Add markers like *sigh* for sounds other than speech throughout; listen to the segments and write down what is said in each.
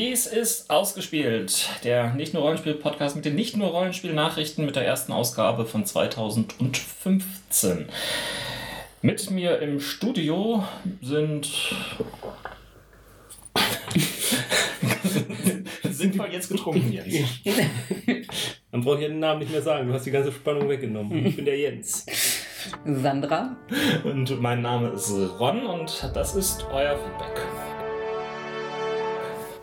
Dies ist ausgespielt, der nicht nur Rollenspiel-Podcast mit den nicht nur Rollenspiel-Nachrichten mit der ersten Ausgabe von 2015. Mit mir im Studio sind. *laughs* sind wir jetzt getrunken, Jens? *laughs* Dann brauche ich ja den Namen nicht mehr sagen. Du hast die ganze Spannung weggenommen. Ich bin der Jens. Sandra. Und mein Name ist Ron und das ist euer Feedback.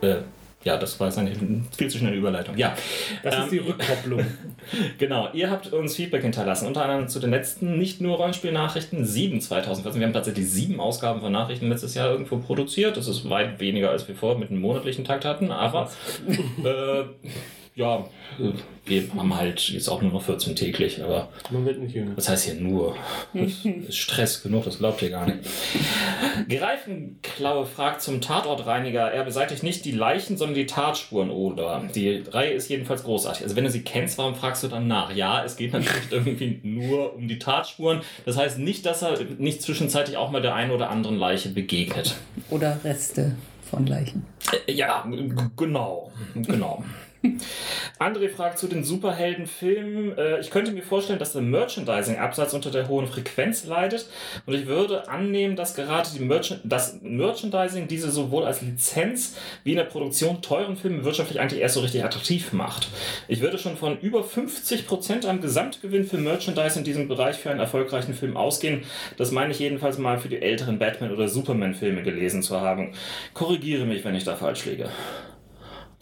Äh, ja, das war jetzt eine viel zu schnelle Überleitung. Ja, Das Ähm, ist die Rückkopplung. *laughs* genau. Ihr habt uns Feedback hinterlassen, unter anderem zu den letzten nicht nur Rollenspiel-Nachrichten 7 2014. Wir haben tatsächlich sieben Ausgaben von Nachrichten letztes Jahr irgendwo produziert. Das ist weit weniger, als wir vorher mit einem monatlichen Takt hatten, aber äh, ja, wir haben halt jetzt auch nur noch 14 täglich, aber Man wird nicht jünger. was heißt hier nur? *laughs* Das ist Stress genug, das glaubt ihr gar nicht. Greifenklaue fragt zum Tatortreiniger. Er beseitigt nicht die Leichen, sondern die Tatspuren, oder? Die Reihe ist jedenfalls großartig. Also wenn du sie kennst, warum fragst du dann nach? Ja, es geht natürlich *laughs* irgendwie nur um die Tatspuren. Das heißt nicht, dass er nicht zwischenzeitlich auch mal der einen oder anderen Leiche begegnet. Oder Reste von Leichen. Äh, Ja, genau. Genau. *laughs* André fragt zu den Superheldenfilmen. Äh, Ich könnte mir vorstellen, dass der Merchandising-Absatz unter der hohen Frequenz leidet. Und ich würde annehmen, dass gerade die Merchan das Merchandising diese sowohl als Lizenz wie in der Produktion teuren Filme wirtschaftlich eigentlich erst so richtig attraktiv macht. Ich würde schon von über 50% am Gesamtgewinn für Merchandise in diesem Bereich für einen erfolgreichen Film ausgehen. Das meine ich jedenfalls mal für die älteren Batman- oder Superman-Filme gelesen zu haben. Korrigiere mich, wenn ich da falsch liege.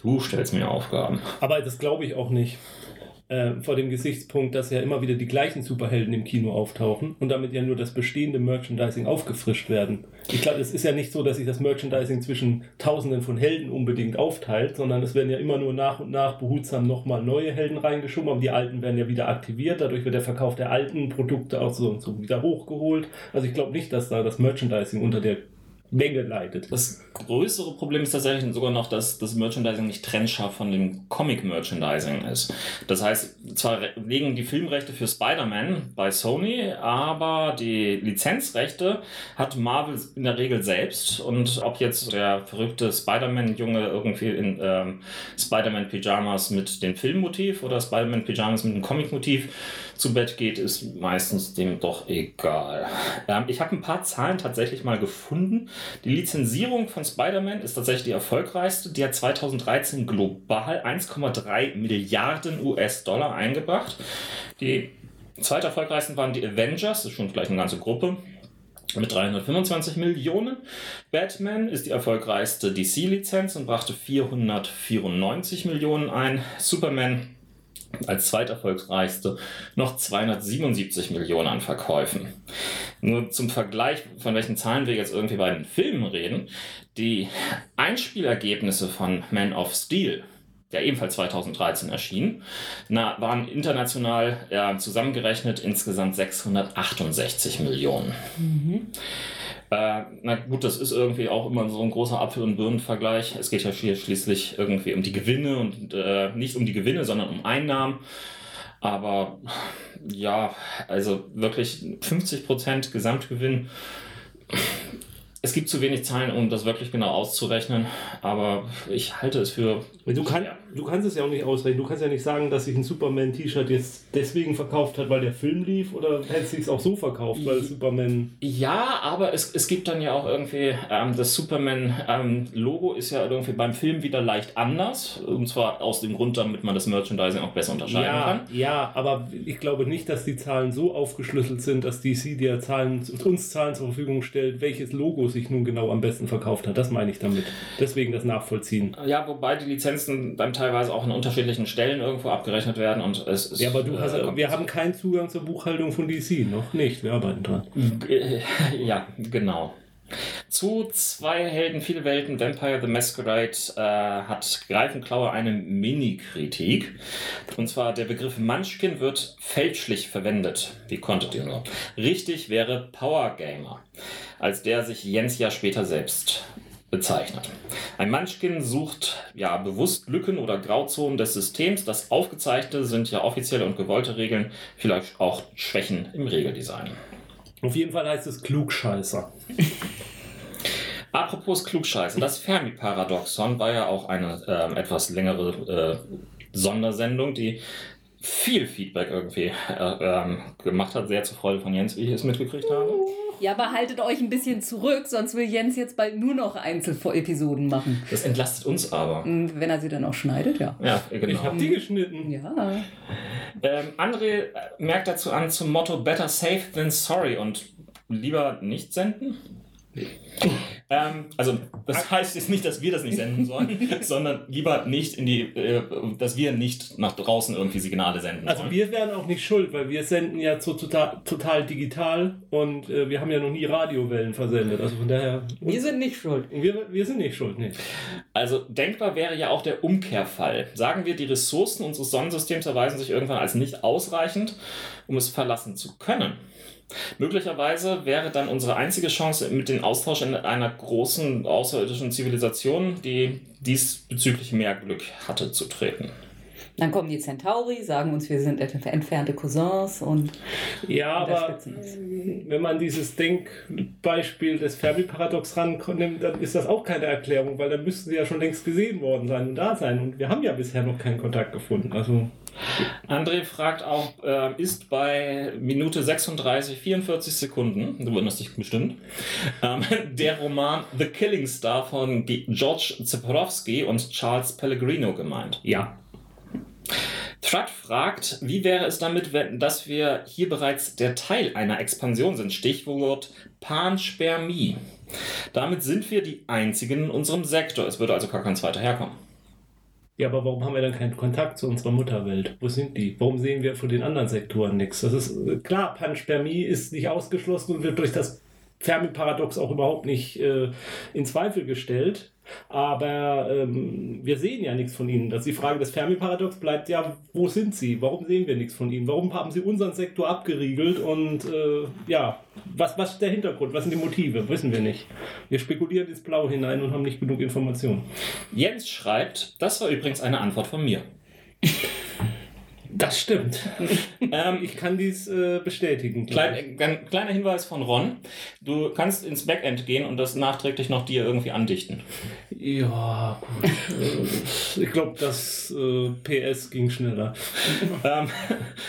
Du stellst mir Aufgaben. Aber das glaube ich auch nicht. Äh, vor dem Gesichtspunkt, dass ja immer wieder die gleichen Superhelden im Kino auftauchen und damit ja nur das bestehende Merchandising aufgefrischt werden. Ich glaube, es ist ja nicht so, dass sich das Merchandising zwischen Tausenden von Helden unbedingt aufteilt, sondern es werden ja immer nur nach und nach behutsam nochmal neue Helden reingeschoben, aber die alten werden ja wieder aktiviert. Dadurch wird der Verkauf der alten Produkte auch so und so wieder hochgeholt. Also ich glaube nicht, dass da das Merchandising unter der Menge leidet. Das größere Problem ist tatsächlich sogar noch, dass das Merchandising nicht trennscharf von dem Comic-Merchandising ist. Das heißt, zwar legen die Filmrechte für Spider-Man bei Sony, aber die Lizenzrechte hat Marvel in der Regel selbst. Und ob jetzt der verrückte Spider-Man-Junge irgendwie in ähm, Spider-Man-Pyjamas mit dem Filmmotiv oder Spider-Man-Pyjamas mit dem Comic-Motiv zu Bett geht, ist meistens dem doch egal. Ähm, ich habe ein paar Zahlen tatsächlich mal gefunden. Die Lizenzierung von Spider-Man ist tatsächlich die erfolgreichste. Die hat 2013 global 1,3 Milliarden US-Dollar eingebracht. Die zweite erfolgreichsten waren die Avengers, das ist schon gleich eine ganze Gruppe. Mit 325 Millionen. Batman ist die erfolgreichste DC-Lizenz und brachte 494 Millionen ein. Superman als zweiterfolgreichste noch 277 Millionen an Verkäufen. Nur zum Vergleich, von welchen Zahlen wir jetzt irgendwie bei den Filmen reden. Die Einspielergebnisse von Man of Steel, der ebenfalls 2013 erschien, na, waren international ja, zusammengerechnet insgesamt 668 Millionen. Äh, na gut, das ist irgendwie auch immer so ein großer Apfel- und Birnenvergleich. Es geht ja hier schließlich irgendwie um die Gewinne und äh, nicht um die Gewinne, sondern um Einnahmen. Aber ja, also wirklich 50% Gesamtgewinn. Es gibt zu wenig Zahlen, um das wirklich genau auszurechnen, aber ich halte es für. Du, kann, du kannst es ja auch nicht ausrechnen. Du kannst ja nicht sagen, dass sich ein Superman-T-Shirt jetzt deswegen verkauft hat, weil der Film lief, oder hätte sich auch so verkauft, weil Superman. Ja, aber es, es gibt dann ja auch irgendwie, ähm, das Superman-Logo ist ja irgendwie beim Film wieder leicht anders. Und zwar aus dem Grund, damit man das Merchandising auch besser unterscheiden Ja, kann. ja, aber ich glaube nicht, dass die Zahlen so aufgeschlüsselt sind, dass DC dir Zahlen, uns Zahlen zur Verfügung stellt, welches Logo sich nun genau am besten verkauft hat. Das meine ich damit. Deswegen das Nachvollziehen. Ja, wobei die Lizenzen dann teilweise auch an unterschiedlichen Stellen irgendwo abgerechnet werden und es ist. Ja, aber du hast, äh, wir haben keinen Zugang zur Buchhaltung von DC. Noch nicht. Wir arbeiten dran. *laughs* Ja, genau. Zu zwei Helden, viele Welten, Vampire the Masquerade, äh, hat Greifenklaue eine Mini-Kritik. Und zwar der Begriff Munchkin wird fälschlich verwendet. Wie konntet ihr nur? Richtig wäre Power Gamer, als der sich Jens ja später selbst bezeichnet. Ein Munchkin sucht ja bewusst Lücken oder Grauzonen des Systems. Das Aufgezeigte sind ja offizielle und gewollte Regeln, vielleicht auch Schwächen im Regeldesign. Auf jeden Fall heißt es Klugscheißer. Apropos Klugscheiße, das Fermi-Paradoxon war ja auch eine ähm, etwas längere äh, Sondersendung, die viel Feedback irgendwie äh, ähm, gemacht hat, sehr zur Freude von Jens, wie ich es mitgekriegt habe. Ja, aber haltet euch ein bisschen zurück, sonst will Jens jetzt bald nur noch Einzel-Episoden machen. Das entlastet uns aber. Und wenn er sie dann auch schneidet, ja. Ja, genau. Ich habe die geschnitten. Ja. Ähm, André äh, merkt dazu an zum Motto Better safe than sorry und lieber nicht senden. Ähm, also, das heißt jetzt nicht, dass wir das nicht senden sollen, *laughs* sondern lieber nicht in die, äh, dass wir nicht nach draußen irgendwie Signale senden Also sollen. wir wären auch nicht schuld, weil wir senden ja so total, total digital und äh, wir haben ja noch nie Radiowellen versendet. Also von daher. Wir sind nicht schuld. wir, wir sind nicht schuld, nee. Also denkbar wäre ja auch der Umkehrfall. Sagen wir, die Ressourcen unseres Sonnensystems erweisen sich irgendwann als nicht ausreichend, um es verlassen zu können. Möglicherweise wäre dann unsere einzige Chance mit dem Austausch in einer großen außerirdischen Zivilisation, die diesbezüglich mehr Glück hatte, zu treten. Dann kommen die Centauri, sagen uns, wir sind ent- entfernte Cousins und Ja, aber wenn man dieses Denkbeispiel des Fermi-Paradox rankommt, dann ist das auch keine Erklärung, weil dann müssten sie ja schon längst gesehen worden sein und da sein. Und wir haben ja bisher noch keinen Kontakt gefunden. Also André fragt auch, äh, ist bei Minute 36, 44 Sekunden, du wunderst dich bestimmt, ähm, *laughs* der Roman The Killing Star von G George Zeporowski und Charles Pellegrino gemeint? ja. Thrud fragt, wie wäre es damit, wenn, dass wir hier bereits der Teil einer Expansion sind? Stichwort Panspermie. Damit sind wir die einzigen in unserem Sektor. Es würde also gar kein zweiter herkommen. Ja, aber warum haben wir dann keinen Kontakt zu unserer Mutterwelt? Wo sind die? Warum sehen wir von den anderen Sektoren nichts? Das ist äh, klar, Panspermie ist nicht ausgeschlossen und wird durch das Fermi-Paradox auch überhaupt nicht äh, in Zweifel gestellt. Aber ähm, wir sehen ja nichts von ihnen. Das ist die Frage des Fermi-Paradox bleibt ja, wo sind sie? Warum sehen wir nichts von ihnen? Warum haben sie unseren Sektor abgeriegelt? Und äh, ja, was, was ist der Hintergrund? Was sind die Motive? Wissen wir nicht. Wir spekulieren ins Blau hinein und haben nicht genug Informationen. Jens schreibt, das war übrigens eine Antwort von mir. *laughs* Das stimmt. *laughs* Ähm, Ich kann dies äh, bestätigen. Klein, ein kleiner Hinweis von Ron. Du kannst ins Backend gehen und das nachträglich noch dir irgendwie andichten. Ja, gut. Äh, ich glaube, das äh, PS ging schneller. *laughs* Ähm,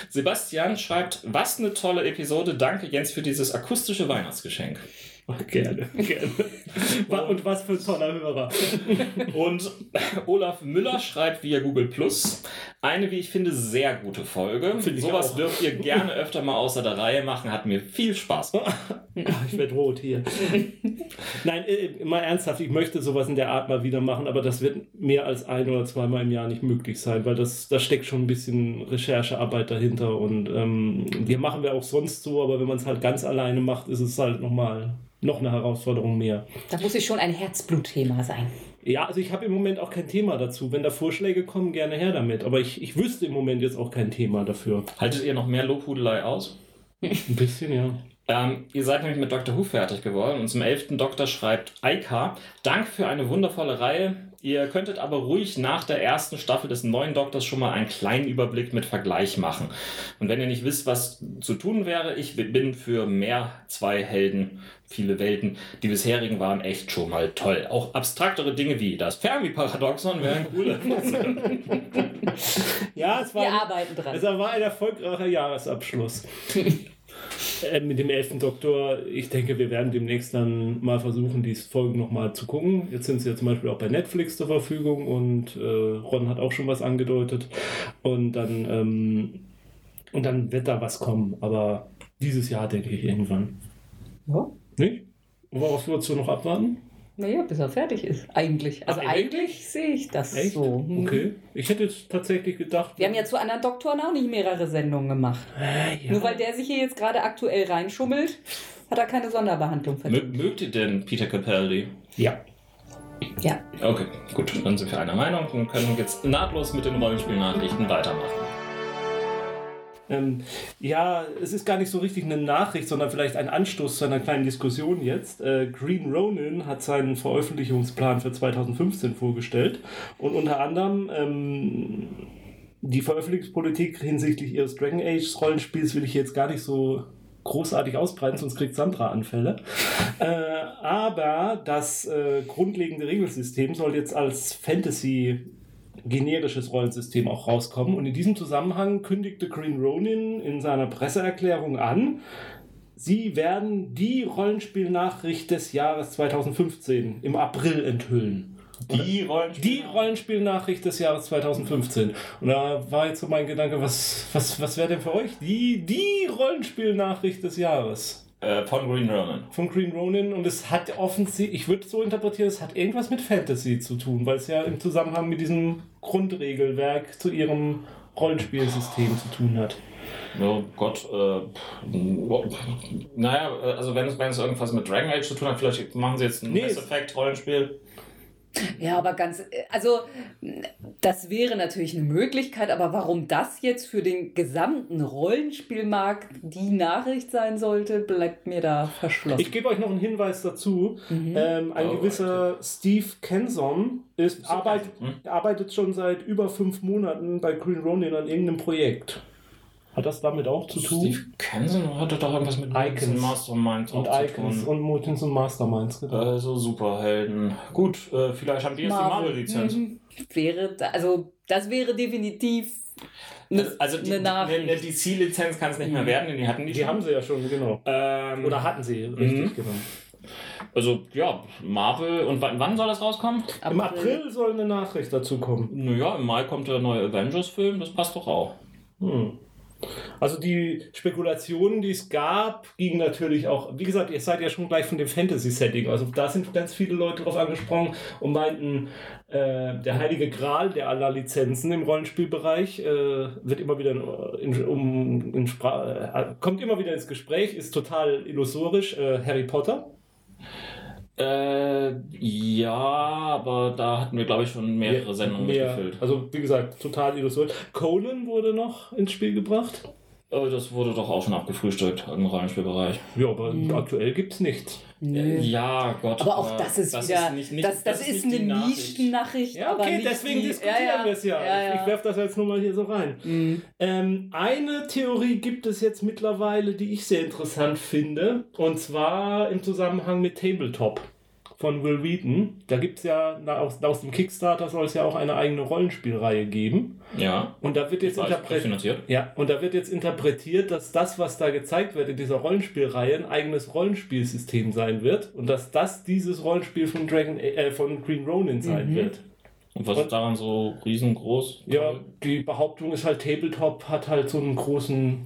Sebastian schreibt, was eine tolle Episode. Danke Jens für dieses akustische Weihnachtsgeschenk. *laughs* Gerne, gerne. Und was für ein toller Hörer. *laughs* Und Olaf Müller schreibt via Google Plus eine, wie ich finde, sehr gute Folge. Finde ich Sowas dürft ihr gerne öfter mal außer der Reihe machen. Hat mir viel Spaß gemacht. Ach, *laughs* ich werde rot hier. Nein, äh, mal ernsthaft, ich möchte sowas in der Art mal wieder machen, aber das wird mehr als ein oder zweimal im Jahr nicht möglich sein, weil das, da steckt schon ein bisschen Recherchearbeit dahinter und ähm, die machen wir auch sonst so, aber wenn man es halt ganz alleine macht, ist es halt nochmal noch eine Herausforderung mehr. Da muss es schon ein Herzblutthema sein. Ja, also ich habe im Moment auch kein Thema dazu. Wenn da Vorschläge kommen, gerne her damit. Aber ich, ich wüsste im Moment jetzt auch kein Thema dafür. Haltet ihr noch mehr Lobhudelei aus? Ein bisschen, ja. Ähm, ihr seid nämlich mit Dr. Who fertig geworden und zum 11. Doktor schreibt Eika, Dank für eine wundervolle Reihe. Ihr könntet aber ruhig nach der ersten Staffel des neuen Doktors schon mal einen kleinen Überblick mit Vergleich machen. Und wenn ihr nicht wisst, was zu tun wäre, ich bin für mehr zwei Helden, viele Welten. Die bisherigen waren echt schon mal toll. Auch abstraktere Dinge wie das Fermi-Paradoxon wären coole. *laughs* Ja, es war, Wir arbeiten dran. es war ein erfolgreicher Jahresabschluss. *laughs* äh, mit dem 11. Doktor, ich denke, wir werden demnächst dann mal versuchen, die Folgen nochmal zu gucken. Jetzt sind sie ja zum Beispiel auch bei Netflix zur Verfügung und äh, Ron hat auch schon was angedeutet. Und dann, ähm, und dann wird da was kommen. Aber dieses Jahr denke ich irgendwann. Ja. Nicht? Worauf würdest du noch abwarten? Naja, bis er fertig ist. Eigentlich. Also Ach, eigentlich, eigentlich? sehe ich das Echt? so. Hm. Okay. Ich hätte jetzt tatsächlich gedacht. Wir haben ja zu anderen Doktoren auch nicht mehrere Sendungen gemacht. Äh, ja. Nur weil der sich hier jetzt gerade aktuell reinschummelt, hat er keine Sonderbehandlung verdient. mögt ihr denn Peter Capaldi? Ja. Ja. Okay, gut, dann sind wir einer Meinung und können jetzt nahtlos mit den Rollenspielnachrichten weitermachen. Ähm, ja, es ist gar nicht so richtig eine Nachricht, sondern vielleicht ein Anstoß zu einer kleinen Diskussion jetzt. Äh, Green Ronin hat seinen Veröffentlichungsplan für 2015 vorgestellt und unter anderem ähm, die Veröffentlichungspolitik hinsichtlich ihres Dragon Age Rollenspiels will ich jetzt gar nicht so großartig ausbreiten, sonst kriegt Sandra Anfälle. äh, aber das äh, grundlegende Regelsystem soll jetzt als Fantasy generisches Rollensystem auch rauskommen. Und in diesem Zusammenhang kündigte Green Ronin in seiner Presseerklärung an, sie werden die Rollenspielnachricht des Jahres 2015 im April enthüllen. Die Rollenspiel. Die Rollenspielnachricht des Jahres 2015. Und da war jetzt so mein Gedanke, was, was, was wäre denn für euch die, die Rollenspielnachricht des Jahres? Äh, von Green Ronin. Von Green Ronin und es hat offensichtlich, ich würde es so interpretieren, es hat irgendwas mit Fantasy zu tun, weil es ja im Zusammenhang mit diesem Grundregelwerk zu ihrem Rollenspielsystem zu tun hat. Oh Gott, äh, naja, also wenn es, wenn es irgendwas mit Dragon Age zu tun hat, vielleicht machen sie jetzt ein Nee, Mass Effect Rollenspiel. Ja, aber ganz, also das wäre natürlich eine Möglichkeit, aber warum das jetzt für den gesamten Rollenspielmarkt die Nachricht sein sollte, bleibt mir da verschlossen. Ich gebe euch noch einen Hinweis dazu. Mhm. Ähm, ein Oh, gewisser Steve Kenson ist, arbeit, Hm? arbeitet schon seit über fünf Monaten bei Green Ronin an irgendeinem Projekt. Hat das damit auch zu tun? Steve Kenson hatte doch irgendwas mit Icons. Und auch zu Icons tun. und Mutants und Masterminds. Genau. Also Superhelden. Gut, äh, vielleicht haben die jetzt die Marvel-Lizenz. Mhm. Wäre, da- also das wäre definitiv eine, Also die, eine Nachricht. eine DC-Lizenz kann es nicht mehr Mhm. werden, denn die hatten die, Die schon. haben sie ja schon, genau. Ähm, Oder hatten sie, richtig, Mhm. genau. also ja, Marvel. Und wann, wann soll das rauskommen? Im April soll eine Nachricht dazu kommen. Naja, im Mai kommt der neue Avengers-Film, das passt doch auch. Hm. Also die Spekulationen, die es gab, gingen natürlich auch, wie gesagt, ihr seid ja schon gleich von dem Fantasy-Setting, also da sind ganz viele Leute drauf angesprungen und meinten, äh, der heilige Gral der aller Lizenzen im Rollenspielbereich äh, wird immer wieder in, um, in Spra äh, kommt immer wieder ins Gespräch, ist total illusorisch, äh, Harry Potter. Äh, ja, aber da hatten wir, glaube ich, schon mehrere Sendungen Mehr, mitgefüllt. Also wie gesagt, total illusorisch. Conan wurde noch ins Spiel gebracht. Äh, das wurde doch auch schon abgefrühstückt im Rollenspielbereich. Ja, aber Mhm. aktuell gibt es nichts. Nö. Ja, Gott. aber auch das ist wieder, nicht- nicht- das, das, ist, nicht eine. Nischennachricht. Ja, aber okay, nicht deswegen die, diskutieren ja, ja, wir es ja. ja, Ich, ich werfe das jetzt nur mal hier so rein. Mhm. Ähm, eine Theorie gibt es jetzt mittlerweile, die ich sehr interessant finde, und zwar im Zusammenhang mit Tabletop von Will Wheaton. Da gibt es ja, aus, aus dem Kickstarter soll es ja auch eine eigene Rollenspielreihe geben. Ja, Und da wird jetzt interpretiert. Ja, und da wird jetzt interpretiert, dass das, was da gezeigt wird in dieser Rollenspielreihe, ein eigenes Rollenspielsystem sein wird und dass das dieses Rollenspiel von Dragon äh, von Green Ronin sein Mhm. wird. Und was Und- ist daran so riesengroß? Ja, die Behauptung ist halt, Tabletop hat halt so einen großen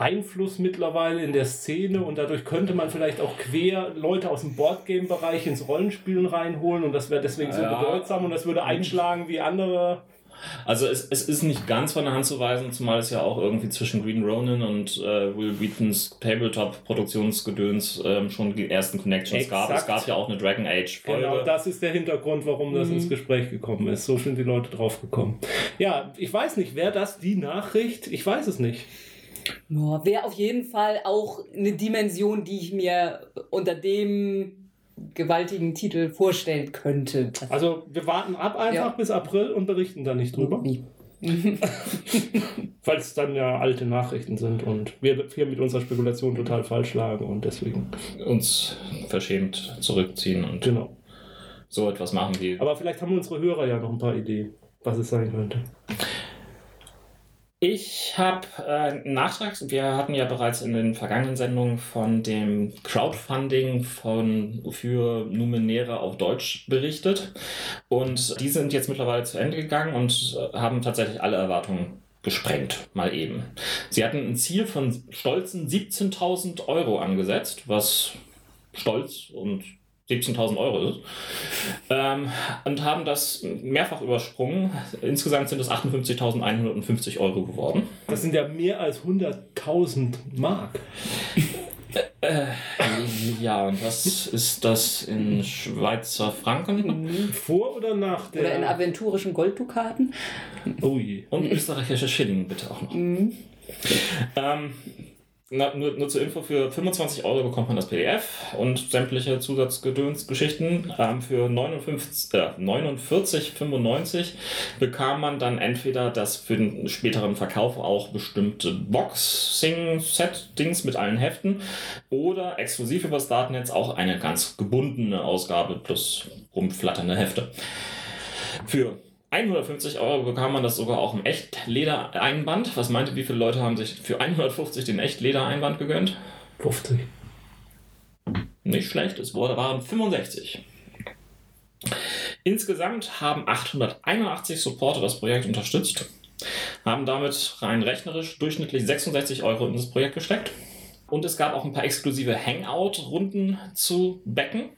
Einfluss mittlerweile in der Szene und dadurch könnte man vielleicht auch quer Leute aus dem Boardgame-Bereich ins Rollenspielen reinholen und das wäre deswegen so Ja. bedeutsam und das würde einschlagen wie andere. Also es, es ist nicht ganz von der Hand zu weisen, zumal es ja auch irgendwie zwischen Green Ronin und äh, Will Wheatons Tabletop-Produktionsgedöns ähm, schon die ersten Connections gab. Es Exakt. gab ja auch eine Dragon Age-Folge. Genau, das ist der Hintergrund, warum das Mhm. ins Gespräch gekommen ist. So sind die Leute drauf gekommen. Ja, ich weiß nicht, wäre das die Nachricht? Ich weiß es nicht. Ja, Wäre auf jeden Fall auch eine Dimension, die ich mir unter dem gewaltigen Titel vorstellen könnte. Also wir warten ab einfach Ja. bis April und berichten dann nicht drüber. Wie? Weil es dann ja alte Nachrichten sind und wir hier mit unserer Spekulation total falsch lagen und deswegen. uns verschämt zurückziehen und Genau. so etwas machen wie. Aber vielleicht haben unsere Hörer ja noch ein paar Ideen, was es sein könnte. Ich habe äh, einen Nachtrag. Wir hatten ja bereits in den vergangenen Sendungen von dem Crowdfunding von, für Numenera auf Deutsch berichtet. Und die sind jetzt mittlerweile zu Ende gegangen und äh, haben tatsächlich alle Erwartungen gesprengt, mal eben. Sie hatten ein Ziel von stolzen 17.000 Euro angesetzt, was stolz und 17.000 Euro ist. Ähm, und haben das mehrfach übersprungen. Insgesamt sind es 58.150 Euro geworden. Das sind ja mehr als 100.000 Mark. Äh, ja, und was ist das in Schweizer Franken? Vor oder nach der. Oder in aventurischen Golddukaten. oh je. Und österreichische Schilling bitte auch noch. Mhm. Ähm, Na, nur, nur zur Info, für 25 Euro bekommt man das PDF und sämtliche Zusatzgedönsgeschichten. Ähm, für 59, äh, 49,95 bekam man dann entweder das für den späteren Verkauf auch bestimmte Boxing-Set-Dings mit allen Heften oder exklusiv übers Datennetz auch eine ganz gebundene Ausgabe plus rumflatternde Hefte. Für 150 Euro bekam man das sogar auch im Echtledereinband. Was meinte, wie viele Leute haben sich für 150 den Echtledereinband gegönnt? 50. Nicht schlecht, es wurde, waren 65. Insgesamt haben 881 Supporter das Projekt unterstützt, haben damit rein rechnerisch durchschnittlich 66 Euro in das Projekt gesteckt. Und es gab auch ein paar exklusive Hangout-Runden zu Becken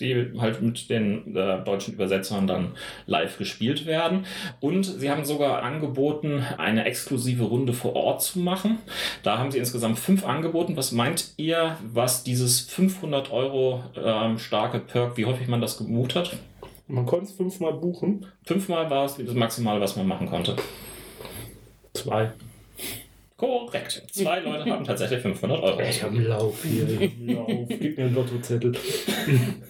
die halt mit den äh, deutschen Übersetzern dann live gespielt werden. Und sie haben sogar angeboten, eine exklusive Runde vor Ort zu machen. Da haben sie insgesamt fünf angeboten. Was meint ihr, was dieses 500 Euro ähm, starke Perk, wie häufig man das gebucht hat? Man konnte es fünfmal buchen. Fünfmal war es das Maximale, was man machen konnte. Zwei. Korrekt. Zwei Leute haben tatsächlich 500 Euro. Ich habe einen Lauf hier. Ich hab einen Lauf. Gib mir einen Lottozettel. *laughs*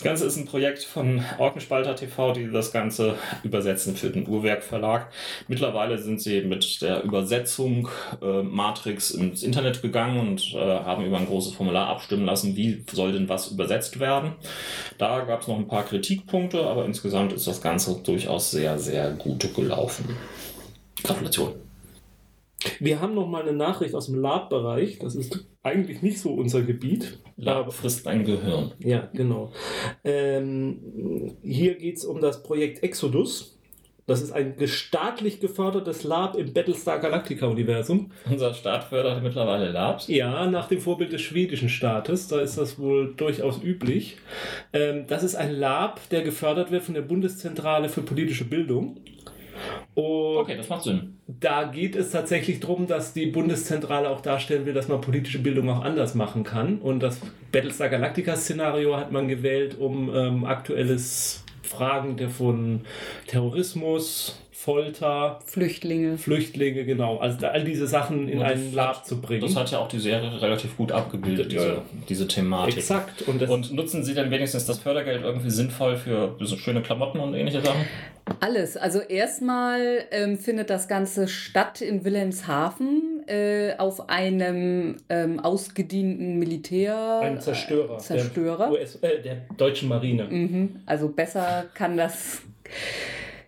Das Ganze ist ein Projekt von Orkenspalter TV, die das Ganze übersetzen für den Uhrwerk Verlag. Mittlerweile sind sie mit der Übersetzung äh, Matrix ins Internet gegangen und äh, haben über ein großes Formular abstimmen lassen, wie soll denn was übersetzt werden. Da gab es noch ein paar Kritikpunkte, aber insgesamt ist das Ganze durchaus sehr, sehr gut gelaufen. Gratulation. Wir haben noch mal eine Nachricht aus dem Lab-Bereich. Das ist eigentlich nicht so unser Gebiet. Lab frisst ein Gehirn. Ja, genau. Ähm, hier geht es um das Projekt Exodus. Das ist ein staatlich gefördertes Lab im Battlestar Galactica-Universum. Unser Staat fördert mittlerweile Labs. Ja, nach dem Vorbild des schwedischen Staates. Da ist das wohl durchaus üblich. Ähm, das ist ein Lab, der gefördert wird von der Bundeszentrale für politische Bildung. Und Okay, das macht Sinn. da geht es tatsächlich darum, dass die Bundeszentrale auch darstellen will, dass man politische Bildung auch anders machen kann. Und das Battlestar Galactica-Szenario hat man gewählt, um ähm, aktuelles Fragen der von Terrorismus, Folter, Flüchtlinge. Flüchtlinge, genau. Also da- all diese Sachen in einen Lab zu bringen. Das hat ja auch die Serie relativ gut abgebildet, Ja, diese, ja. diese Thematik. Exakt. Und, das, Und nutzen Sie dann wenigstens das Fördergeld irgendwie sinnvoll für so schöne Klamotten und ähnliche Sachen? Alles. Also erstmal ähm, findet das Ganze statt in Wilhelmshaven äh, auf einem ähm, ausgedienten Militär. ein Zerstörer. Zerstörer. Der, US, äh, der deutschen Marine. Mhm. Also besser kann das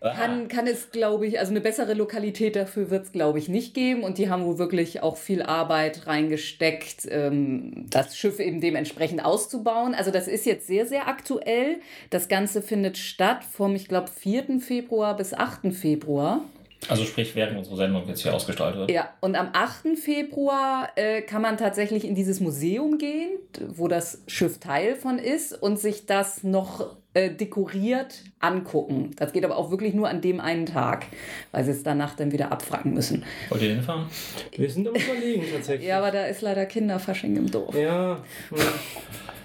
kann, kann es, glaube ich, also eine bessere Lokalität dafür wird es, glaube ich, nicht geben. Und die haben wohl wirklich auch viel Arbeit reingesteckt, ähm, das Schiff eben dementsprechend auszubauen. Also das ist jetzt sehr, sehr aktuell. Das Ganze findet statt vom, ich glaube, 4. Februar bis 8. Februar. Also sprich, während unsere Sendung jetzt hier ausgestrahlt wird. Ja, und am 8. Februar äh, kann man tatsächlich in dieses Museum gehen, wo das Schiff Teil von ist und sich das noch äh, dekoriert angucken. Das geht aber auch wirklich nur an dem einen Tag, weil sie es danach dann wieder abfragen müssen. Wollt ihr hinfahren? Wir sind am Überlegen tatsächlich. Ja, aber da ist leider Kinderfasching im Dorf. Ja. hm. *laughs*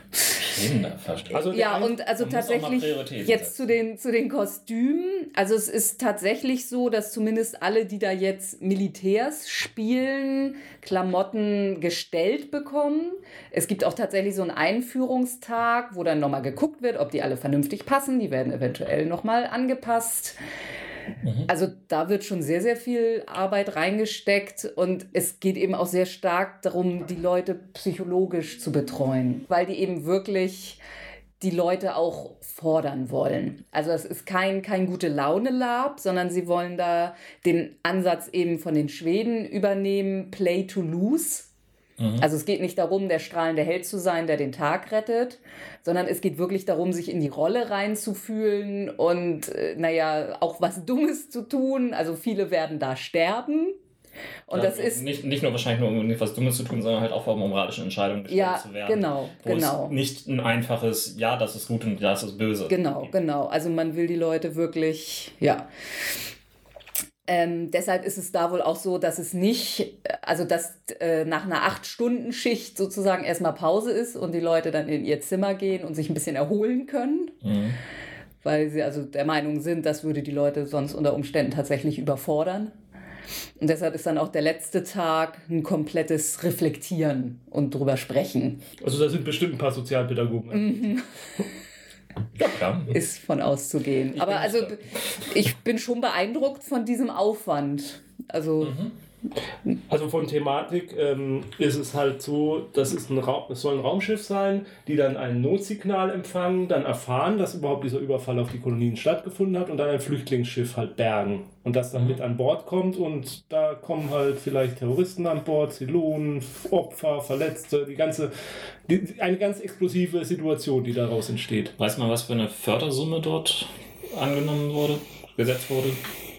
Kinderversteck. Also der Ja, ein- und also tatsächlich jetzt setzen. zu den, zu den Kostümen. Also es ist tatsächlich so, dass zumindest alle, die da jetzt Militärs spielen, Klamotten gestellt bekommen. Es gibt auch tatsächlich so einen Einführungstag, wo dann nochmal geguckt wird, ob die alle vernünftig passen. Die werden eventuell nochmal angepasst. Also da wird schon sehr, sehr viel Arbeit reingesteckt und es geht eben auch sehr stark darum, die Leute psychologisch zu betreuen, weil die eben wirklich die Leute auch fordern wollen. Also es ist kein, kein gute Laune-Lab, sondern sie wollen da den Ansatz eben von den Schweden übernehmen, Play to Lose. Also es geht nicht darum, der strahlende Held zu sein, der den Tag rettet, sondern es geht wirklich darum, sich in die Rolle reinzufühlen und, äh, naja, auch was Dummes zu tun. Also viele werden da sterben. Und das ist, nicht, nicht nur wahrscheinlich nur um etwas Dummes zu tun, sondern halt auch vor moralischen Entscheidungen gestellt Ja, zu werden. genau, wo genau. Es nicht ein einfaches, ja, das ist gut und das ist böse. Genau, genau. Also man will die Leute wirklich, ja. Ähm, deshalb ist es da wohl auch so, dass es nicht, also dass äh, nach einer Acht-Stunden-Schicht sozusagen erstmal Pause ist und die Leute dann in ihr Zimmer gehen und sich ein bisschen erholen können, Mhm. weil sie also der Meinung sind, das würde die Leute sonst unter Umständen tatsächlich überfordern. Und deshalb ist dann auch der letzte Tag ein komplettes Reflektieren und drüber sprechen. Also da sind bestimmt ein paar Sozialpädagogen. Mhm. *laughs* Ja. Ist von auszugehen. Ich Aber also ich bin schon beeindruckt von diesem Aufwand. Also Also von Thematik ähm, ist es halt so, das ist ein Raum, es soll ein Raumschiff sein, die dann ein Notsignal empfangen, dann erfahren, dass überhaupt dieser Überfall auf die Kolonien stattgefunden hat und dann ein Flüchtlingsschiff halt bergen und das dann mit an Bord kommt und da kommen halt vielleicht Terroristen an Bord, Zylonen, Opfer, Verletzte, die ganze, die, eine ganz explosive Situation, die daraus entsteht. Weiß man, was für eine Fördersumme dort angenommen wurde, gesetzt wurde?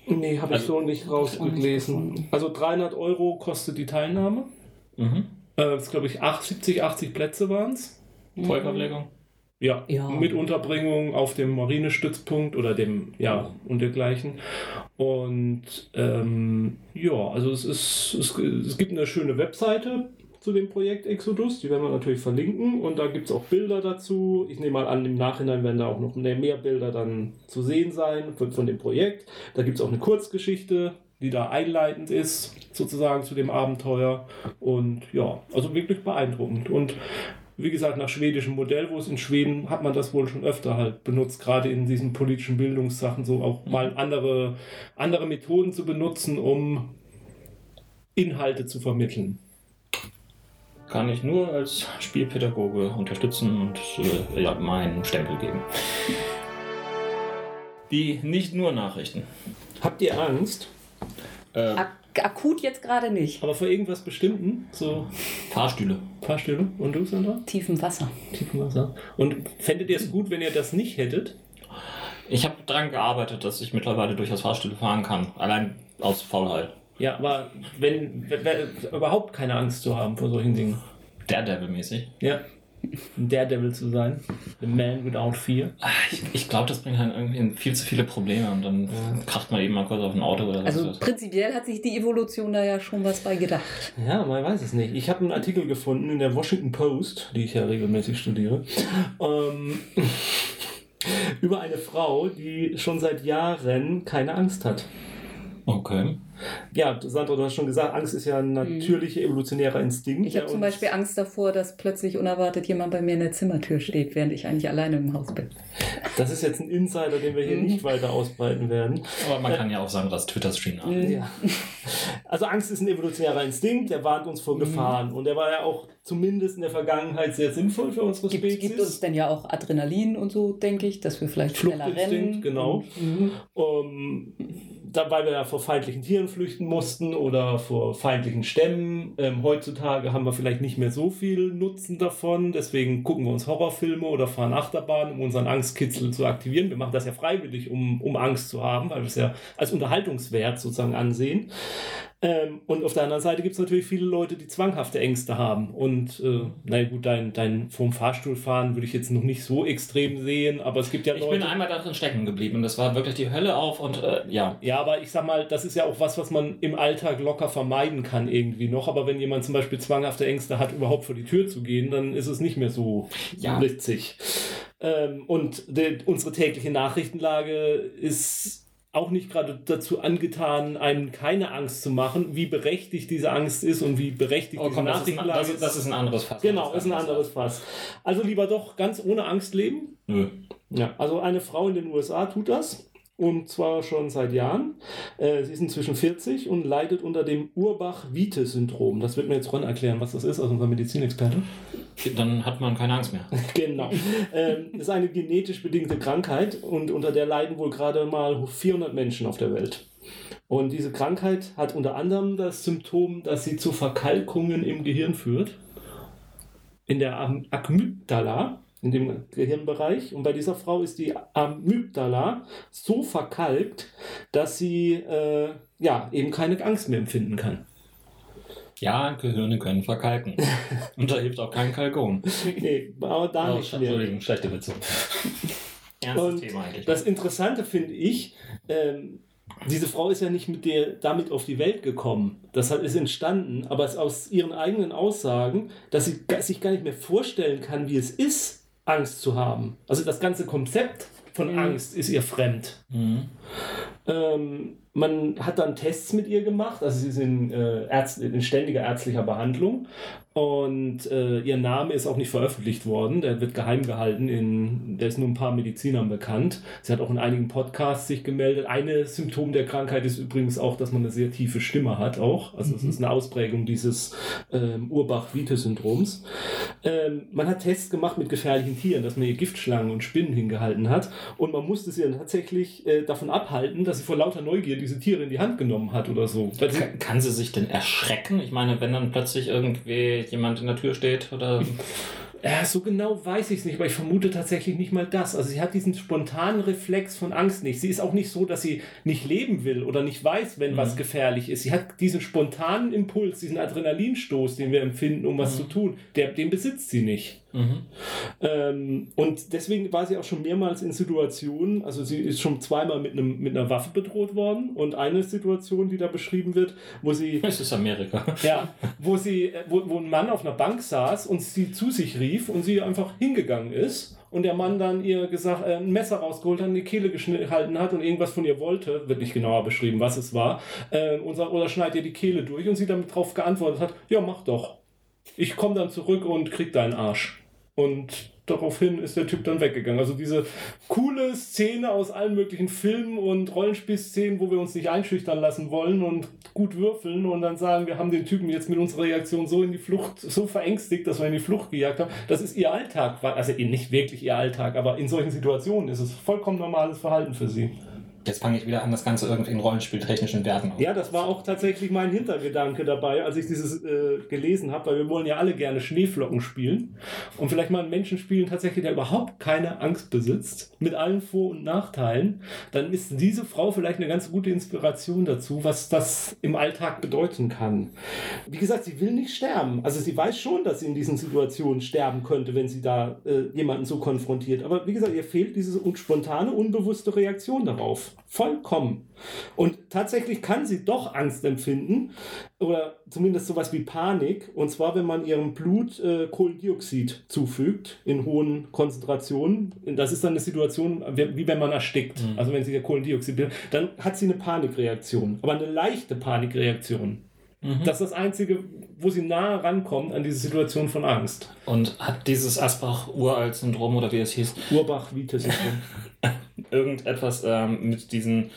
Nee, habe ich Also- so nicht rausgelesen. Also 300 Euro kostet die Teilnahme. Mhm. Äh, das ist, glaube ich, 8, 70, 80 Plätze waren es. Vollverpflegung? Ja, Ja. mit Unterbringung auf dem Marinestützpunkt oder dem, ja, und dergleichen. Und ähm, ja, also es ist, es, es gibt eine schöne Webseite zu dem Projekt Exodus, die werden wir natürlich verlinken und da gibt es auch Bilder dazu. Ich nehme mal an, im Nachhinein werden da auch noch mehr Bilder dann zu sehen sein von, von dem Projekt. Da gibt es auch eine Kurzgeschichte, die da einleitend ist, sozusagen zu dem Abenteuer. Und ja, also wirklich beeindruckend. Und wie gesagt, nach schwedischem Modell, wo es in Schweden hat man das wohl schon öfter halt benutzt, gerade in diesen politischen Bildungssachen, so auch mal andere, andere Methoden zu benutzen, um Inhalte zu vermitteln. Kann ich nur als Spielpädagoge unterstützen und äh, ja, meinen Stempel geben. Die nicht nur Nachrichten. Habt ihr Angst? Äh, ak akut jetzt gerade nicht. Aber vor irgendwas Bestimmten? So Fahrstühle. Fahrstühle? Und du, Sandra? Tiefem Wasser. Tiefenwasser. Und fändet ihr es gut, wenn ihr das nicht hättet? Ich habe daran gearbeitet, dass ich mittlerweile durchaus Fahrstühle fahren kann. Allein aus Faulheit. Ja, aber wenn, wenn, wenn überhaupt keine Angst zu haben vor solchen Dingen. Daredevil-mäßig. Ja. Ein Daredevil zu sein. The Man Without Fear. Ah, Ich, ich glaube, das bringt halt irgendwie viel zu viele Probleme und dann kracht man eben mal kurz auf ein Auto oder Also was. prinzipiell hat sich die Evolution da ja schon was bei gedacht. Ja, man weiß es nicht. Ich habe einen Artikel gefunden in der Washington Post, die ich ja regelmäßig studiere, ähm, *laughs* über eine Frau, die schon seit Jahren keine Angst hat. Okay. Ja, Sandra, du hast schon gesagt, Angst ist ja ein natürlicher evolutionärer Instinkt. Ich habe zum Beispiel Angst davor, dass plötzlich unerwartet jemand bei mir in der Zimmertür steht, während ich eigentlich alleine im Haus bin. Das ist jetzt ein Insider, den wir hier Mhm. nicht weiter ausbreiten werden. Aber man kann ja auch sagen, dass Twitter-Stream nach. Ja. *laughs* Also Angst ist ein evolutionärer Instinkt, der warnt uns vor Mhm. Gefahren. Und der war ja auch zumindest in der Vergangenheit sehr sinnvoll für unsere Gibt, Spezies. gibt uns denn ja auch Adrenalin und so, denke ich, dass wir vielleicht schneller rennen. genau. Mhm. Ähm, da, weil wir ja vor feindlichen Tieren flüchten mussten oder vor feindlichen Stämmen. Ähm, heutzutage haben wir vielleicht nicht mehr so viel Nutzen davon. Deswegen gucken wir uns Horrorfilme oder fahren Achterbahn, um unseren Angstkitzel zu aktivieren. Wir machen das ja freiwillig, um, um Angst zu haben, weil wir es ja als Unterhaltungswert sozusagen ansehen. Ähm, und auf der anderen Seite gibt es natürlich viele Leute, die zwanghafte Ängste haben. Und äh, na gut, dein, dein vom Fahrstuhl fahren würde ich jetzt noch nicht so extrem sehen, aber es gibt ja Ich Leute. bin einmal darin stecken geblieben und das war wirklich die Hölle auf und äh, ja. Ja, aber ich sag mal, das ist ja auch was, was man im Alltag locker vermeiden kann irgendwie noch. Aber wenn jemand zum Beispiel zwanghafte Ängste hat, überhaupt vor die Tür zu gehen, dann ist es nicht mehr so Ja. witzig. Ähm, und die, unsere tägliche Nachrichtenlage ist auch nicht gerade dazu angetan, einem keine Angst zu machen, wie berechtigt diese Angst ist und wie berechtigt Oh diese komm, das ist, ein, Nachrichtenlage das, das ist ein anderes Fass. Genau, ist ein anderes Fass. Also lieber doch ganz ohne Angst leben, Nö. ja, also eine Frau in den USA tut das. Und zwar schon seit Jahren. Äh, sie ist inzwischen 40 und leidet unter dem Urbach-Wiete-Syndrom. Das wird mir jetzt Ron erklären, was das ist, also unser Medizinexperte. Dann hat man keine Angst mehr. *laughs* genau. ähm, ist eine genetisch bedingte Krankheit und unter der leiden wohl gerade mal 400 Menschen auf der Welt. Und diese Krankheit hat unter anderem das Symptom, dass sie zu Verkalkungen im Gehirn führt. In der Am- Amygdala, in dem Gehirnbereich. Und bei dieser Frau ist die Amygdala so verkalkt, dass sie äh, ja, eben keine Angst mehr empfinden kann. Ja, Gehirne können verkalken. *laughs* Und da hilft auch kein Kalkon. Nee, aber da Oh, nicht mehr. Entschuldigung, schlechte Witze. *laughs* Ernstes Und Thema eigentlich. Das Interessante finde ich, ähm, diese Frau ist ja nicht mit der, damit auf die Welt gekommen. Das hat, ist entstanden, aber es ist aus ihren eigenen Aussagen, dass sie sich gar nicht mehr vorstellen kann, wie es ist, Angst zu haben. Also das ganze Konzept von Mhm. Angst ist ihr fremd. Mhm. Ähm, man hat dann Tests mit ihr gemacht, also sie sind äh, Ärzt in ständiger ärztlicher Behandlung und äh, ihr Name ist auch nicht veröffentlicht worden, der wird geheim gehalten, in, der ist nur ein paar Medizinern bekannt. Sie hat auch in einigen Podcasts sich gemeldet. Eine Symptom der Krankheit ist übrigens auch, dass man eine sehr tiefe Stimme hat auch, also es ist eine Ausprägung dieses ähm, Urbach-Wiete-Syndroms. Ähm, man hat Tests gemacht mit gefährlichen Tieren, dass man ihr Giftschlangen und Spinnen hingehalten hat und man musste sie dann tatsächlich äh, davon abhalten, dass sie vor lauter Neugier diese Tiere in die Hand genommen hat oder so. Kann, kann sie sich denn erschrecken? Ich meine, wenn dann plötzlich irgendwie jemand in der Tür steht oder. Ja, so genau weiß ich es nicht, aber ich vermute tatsächlich nicht mal das. Also sie hat diesen spontanen Reflex von Angst nicht. Sie ist auch nicht so, dass sie nicht leben will oder nicht weiß, wenn mhm. was gefährlich ist. Sie hat diesen spontanen Impuls, diesen Adrenalinstoß, den wir empfinden, um was mhm. zu tun, der, den besitzt sie nicht. Mhm. Ähm, und deswegen war sie auch schon mehrmals in Situationen, also sie ist schon zweimal mit, einem, mit einer Waffe bedroht worden und eine Situation, die da beschrieben wird, wo sie. *laughs* Es ist Amerika. Ja, wo sie, wo, wo ein Mann auf einer Bank saß und sie zu sich rief und sie einfach hingegangen ist und der Mann dann ihr gesagt, äh, ein Messer rausgeholt hat, eine Kehle gehalten hat und irgendwas von ihr wollte, wird nicht genauer beschrieben, was es war, äh, und oder schneid ihr die Kehle durch und sie damit drauf geantwortet hat, ja, mach doch. Ich komme dann zurück und krieg deinen Arsch. Und daraufhin ist der Typ dann weggegangen. Also diese coole Szene aus allen möglichen Filmen und Rollenspielszenen, wo wir uns nicht einschüchtern lassen wollen und gut würfeln und dann sagen, wir haben den Typen jetzt mit unserer Reaktion so in die Flucht, so verängstigt, dass wir in die Flucht gejagt haben. Das ist ihr Alltag. Also nicht wirklich ihr Alltag, aber in solchen Situationen ist es vollkommen normales Verhalten für sie. Jetzt fange ich wieder an, das Ganze irgendwie in rollenspieltechnischen Werten Ja, das war auch tatsächlich mein Hintergedanke dabei, als ich dieses äh, gelesen habe, weil wir wollen ja alle gerne Schneeflocken spielen und vielleicht mal einen Menschen spielen tatsächlich, der überhaupt keine Angst besitzt, mit allen Vor- und Nachteilen, dann ist diese Frau vielleicht eine ganz gute Inspiration dazu, was das im Alltag bedeuten kann. Wie gesagt, sie will nicht sterben. Also sie weiß schon, dass sie in diesen Situationen sterben könnte, wenn sie da äh, jemanden so konfrontiert. Aber wie gesagt, ihr fehlt diese spontane, unbewusste Reaktion darauf. Vollkommen. Und tatsächlich kann sie doch Angst empfinden oder zumindest sowas wie Panik. Und zwar, wenn man ihrem Blut äh, Kohlendioxid zufügt in hohen Konzentrationen. Das ist dann eine Situation, wie wenn man erstickt. Mhm. Also wenn sie Kohlendioxid bildet, dann hat sie eine Panikreaktion. Aber eine leichte Panikreaktion. Mhm. Das ist das Einzige, wo sie nah rankommt an diese Situation von Angst. Und hat dieses Asbach-Uralt-Syndrom oder wie es hieß? Urbach-Wiete-Syndrom. *laughs* irgendetwas ähm, mit diesen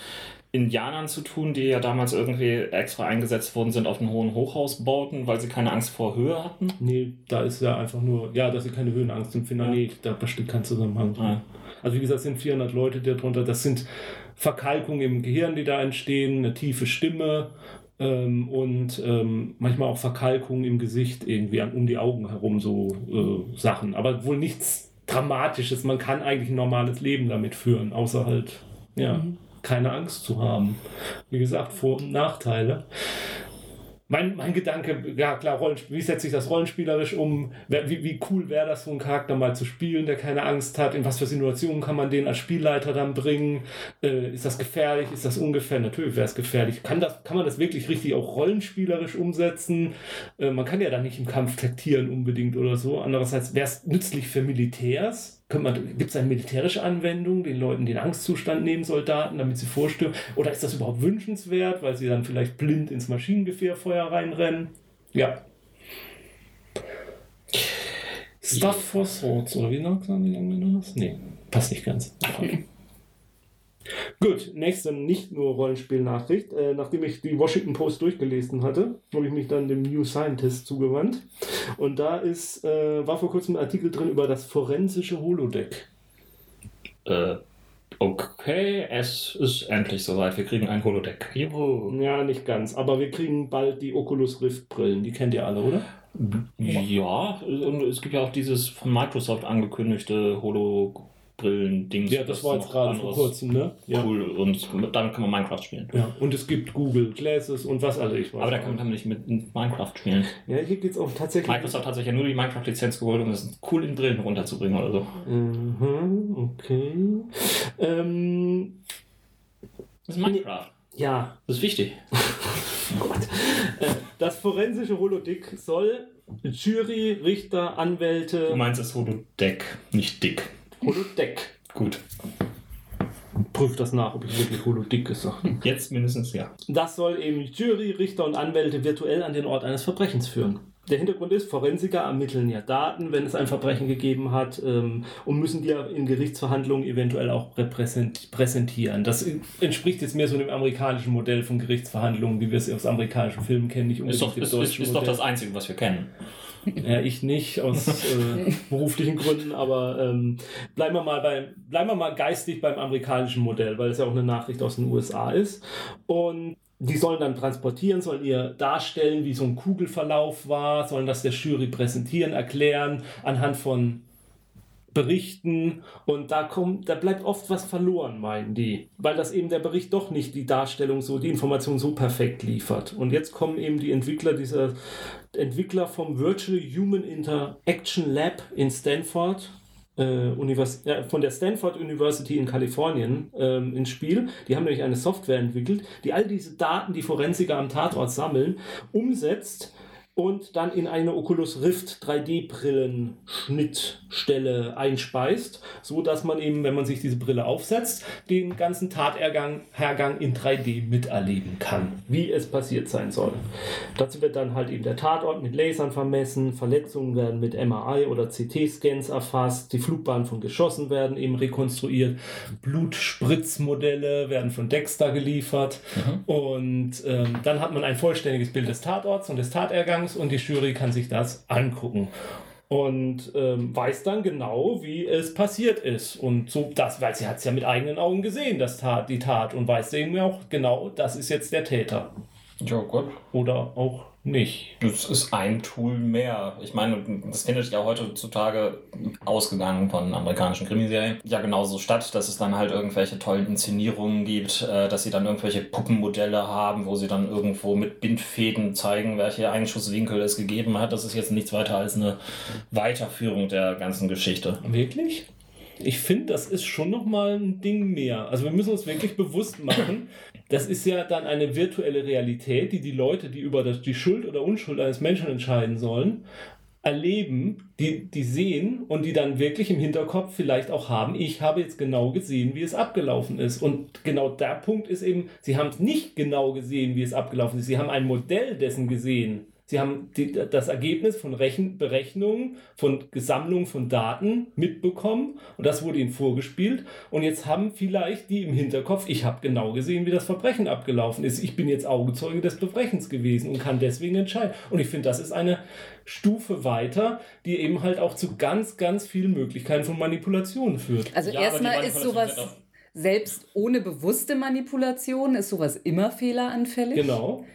Indianern zu tun, die ja damals irgendwie extra eingesetzt worden sind auf den hohen Hochhausbauten, weil sie keine Angst vor Höhe hatten? Nee, da ist ja einfach nur, ja, dass sie keine Höhenangst empfinden. Ja. Nee, da besteht kein Zusammenhang. Ja. Also wie gesagt, es sind 400 Leute darunter. Das sind Verkalkungen im Gehirn, die da entstehen, eine tiefe Stimme ähm, und ähm, manchmal auch Verkalkungen im Gesicht irgendwie um die Augen herum, so äh, Sachen. Aber wohl nichts Dramatisches. Man kann eigentlich ein normales Leben damit führen, außer halt, ja, mhm. keine Angst zu haben. Wie gesagt, Vor- und Nachteile mein, mein Gedanke, ja klar, Rollenspiel, wie setze ich das rollenspielerisch um? Wie, wie cool wäre das, so einen Charakter mal zu spielen, der keine Angst hat? In was für Situationen kann man den als Spielleiter dann bringen? Äh, ist das gefährlich? Ist das ungefährlich? Natürlich wäre es gefährlich. Kann, das, kann man das wirklich richtig auch rollenspielerisch umsetzen? Äh, man kann ja dann nicht im Kampf taktieren unbedingt oder so. Andererseits wäre es nützlich für Militärs? Gibt es eine militärische Anwendung, den Leuten den Angstzustand nehmen, Soldaten, damit sie vorstürmen? Oder ist das überhaupt wünschenswert, weil sie dann vielleicht blind ins Maschinengefährfeuer reinrennen? Ja. Stuff for Swords, oder wie sagen die Anwender das? Nee, passt nicht ganz. *laughs* Gut, nächste nicht nur Rollenspielnachricht. Äh, nachdem ich die Washington Post durchgelesen hatte, habe ich mich dann dem New Scientist zugewandt. Und da ist, äh, war vor kurzem ein Artikel drin über das forensische Holodeck. Äh, okay, es ist endlich soweit. Wir kriegen ein Holodeck. Juhu. Ja, nicht ganz. Aber wir kriegen bald die Oculus Rift Brillen. Die kennt ihr alle, oder? Ja, und es gibt ja auch dieses von Microsoft angekündigte Holo Brillen-Dings. Ja, das war jetzt gerade vor kurzem, ne? Ja. Cool. Und damit kann man Minecraft spielen. Ja, und es gibt Google Glasses und was alle ich weiß. Aber da kann man nicht mit Minecraft spielen. Ja, hier geht es auch tatsächlich. Microsoft hat sich ja nur die Minecraft-Lizenz geholt, um es cool in Brillen runterzubringen oder so. Mhm, okay. Ähm, das ist Minecraft. Ja. Das ist wichtig. *laughs* Äh, das forensische Holodeck soll Jury, Richter, Anwälte. Du meinst das Holodeck, nicht dick. Holodeck. Gut. prüfe das nach, ob ich wirklich Holodick gesagt habe. Jetzt mindestens ja. Das soll eben Jury, Richter und Anwälte virtuell an den Ort eines Verbrechens führen. Der Hintergrund ist, Forensiker ermitteln ja Daten, wenn es ein Verbrechen gegeben hat, ähm, und müssen die ja in Gerichtsverhandlungen eventuell auch präsentieren. Das entspricht jetzt mehr so dem amerikanischen Modell von Gerichtsverhandlungen, wie wir es aus amerikanischen Filmen kennen, nicht Ist doch, dem ist, deutschen ist, ist doch das Einzige, was wir kennen. Ja, *laughs* ich nicht, aus äh, *laughs* beruflichen Gründen, aber ähm, bleiben, wir mal beim, bleiben wir mal geistig beim amerikanischen Modell, weil es ja auch eine Nachricht aus den USA ist. Und die sollen dann transportieren, sollen ihr darstellen, wie so ein Kugelverlauf war, sollen das der Jury präsentieren, erklären, anhand von Berichten und da kommt, da bleibt oft was verloren, meinen die, weil das eben der Bericht doch nicht die Darstellung so, die Information so perfekt liefert. Und jetzt kommen eben die Entwickler dieser Entwickler vom Virtual Human Interaction Lab in Stanford, äh, Univers ja, von der Stanford University in Kalifornien ähm, ins Spiel. Die haben nämlich eine Software entwickelt, die all diese Daten, die Forensiker am Tatort sammeln, umsetzt und dann in eine Oculus Rift 3D-Brillen Schnittstelle einspeist, so dass man eben, wenn man sich diese Brille aufsetzt, den ganzen Tatergang Hergang in 3D miterleben kann, wie es passiert sein soll. Dazu wird dann halt eben der Tatort mit Lasern vermessen, Verletzungen werden mit MRI oder CT-Scans erfasst, die Flugbahnen von Geschossen werden eben rekonstruiert, Blutspritzmodelle werden von Dexter geliefert und ähm, dann hat man ein vollständiges Bild des Tatorts und des Tatergangs und die Jury kann sich das angucken und ähm, weiß dann genau, wie es passiert ist. Und so das, weil sie hat es ja mit eigenen Augen gesehen, das Tat, die Tat, und weiß eben auch genau, das ist jetzt der Täter. Ja, gut. Oder auch nicht. Das ist ein Tool mehr. Ich meine, das findet ja heutzutage ausgegangen von amerikanischen Krimiserien ja genauso statt, dass es dann halt irgendwelche tollen Inszenierungen gibt, äh, dass sie dann irgendwelche Puppenmodelle haben, wo sie dann irgendwo mit Bindfäden zeigen, welche Einschusswinkel es gegeben hat. Das ist jetzt nichts weiter als eine Weiterführung der ganzen Geschichte. Wirklich? Ich finde, das ist schon nochmal ein Ding mehr. Also wir müssen uns wirklich bewusst machen, das ist ja dann eine virtuelle Realität, die die Leute, die über das, die Schuld oder Unschuld eines Menschen entscheiden sollen, erleben, die, die sehen und die dann wirklich im Hinterkopf vielleicht auch haben, ich habe jetzt genau gesehen, wie es abgelaufen ist. Und genau der Punkt ist eben, sie haben es nicht genau gesehen, wie es abgelaufen ist. Sie haben ein Modell dessen gesehen. Sie haben die, das Ergebnis von Rechen, Berechnungen, von Gesammlung von Daten mitbekommen und das wurde ihnen vorgespielt. Und jetzt haben vielleicht die im Hinterkopf, ich habe genau gesehen, wie das Verbrechen abgelaufen ist. Ich bin jetzt Augenzeuge des Verbrechens gewesen und kann deswegen entscheiden. Und ich finde, das ist eine Stufe weiter, die eben halt auch zu ganz, ganz vielen Möglichkeiten von Manipulationen führt. Also Ja, erstmal ist sowas, selbst ohne bewusste Manipulation, ist sowas immer fehleranfällig. Genau.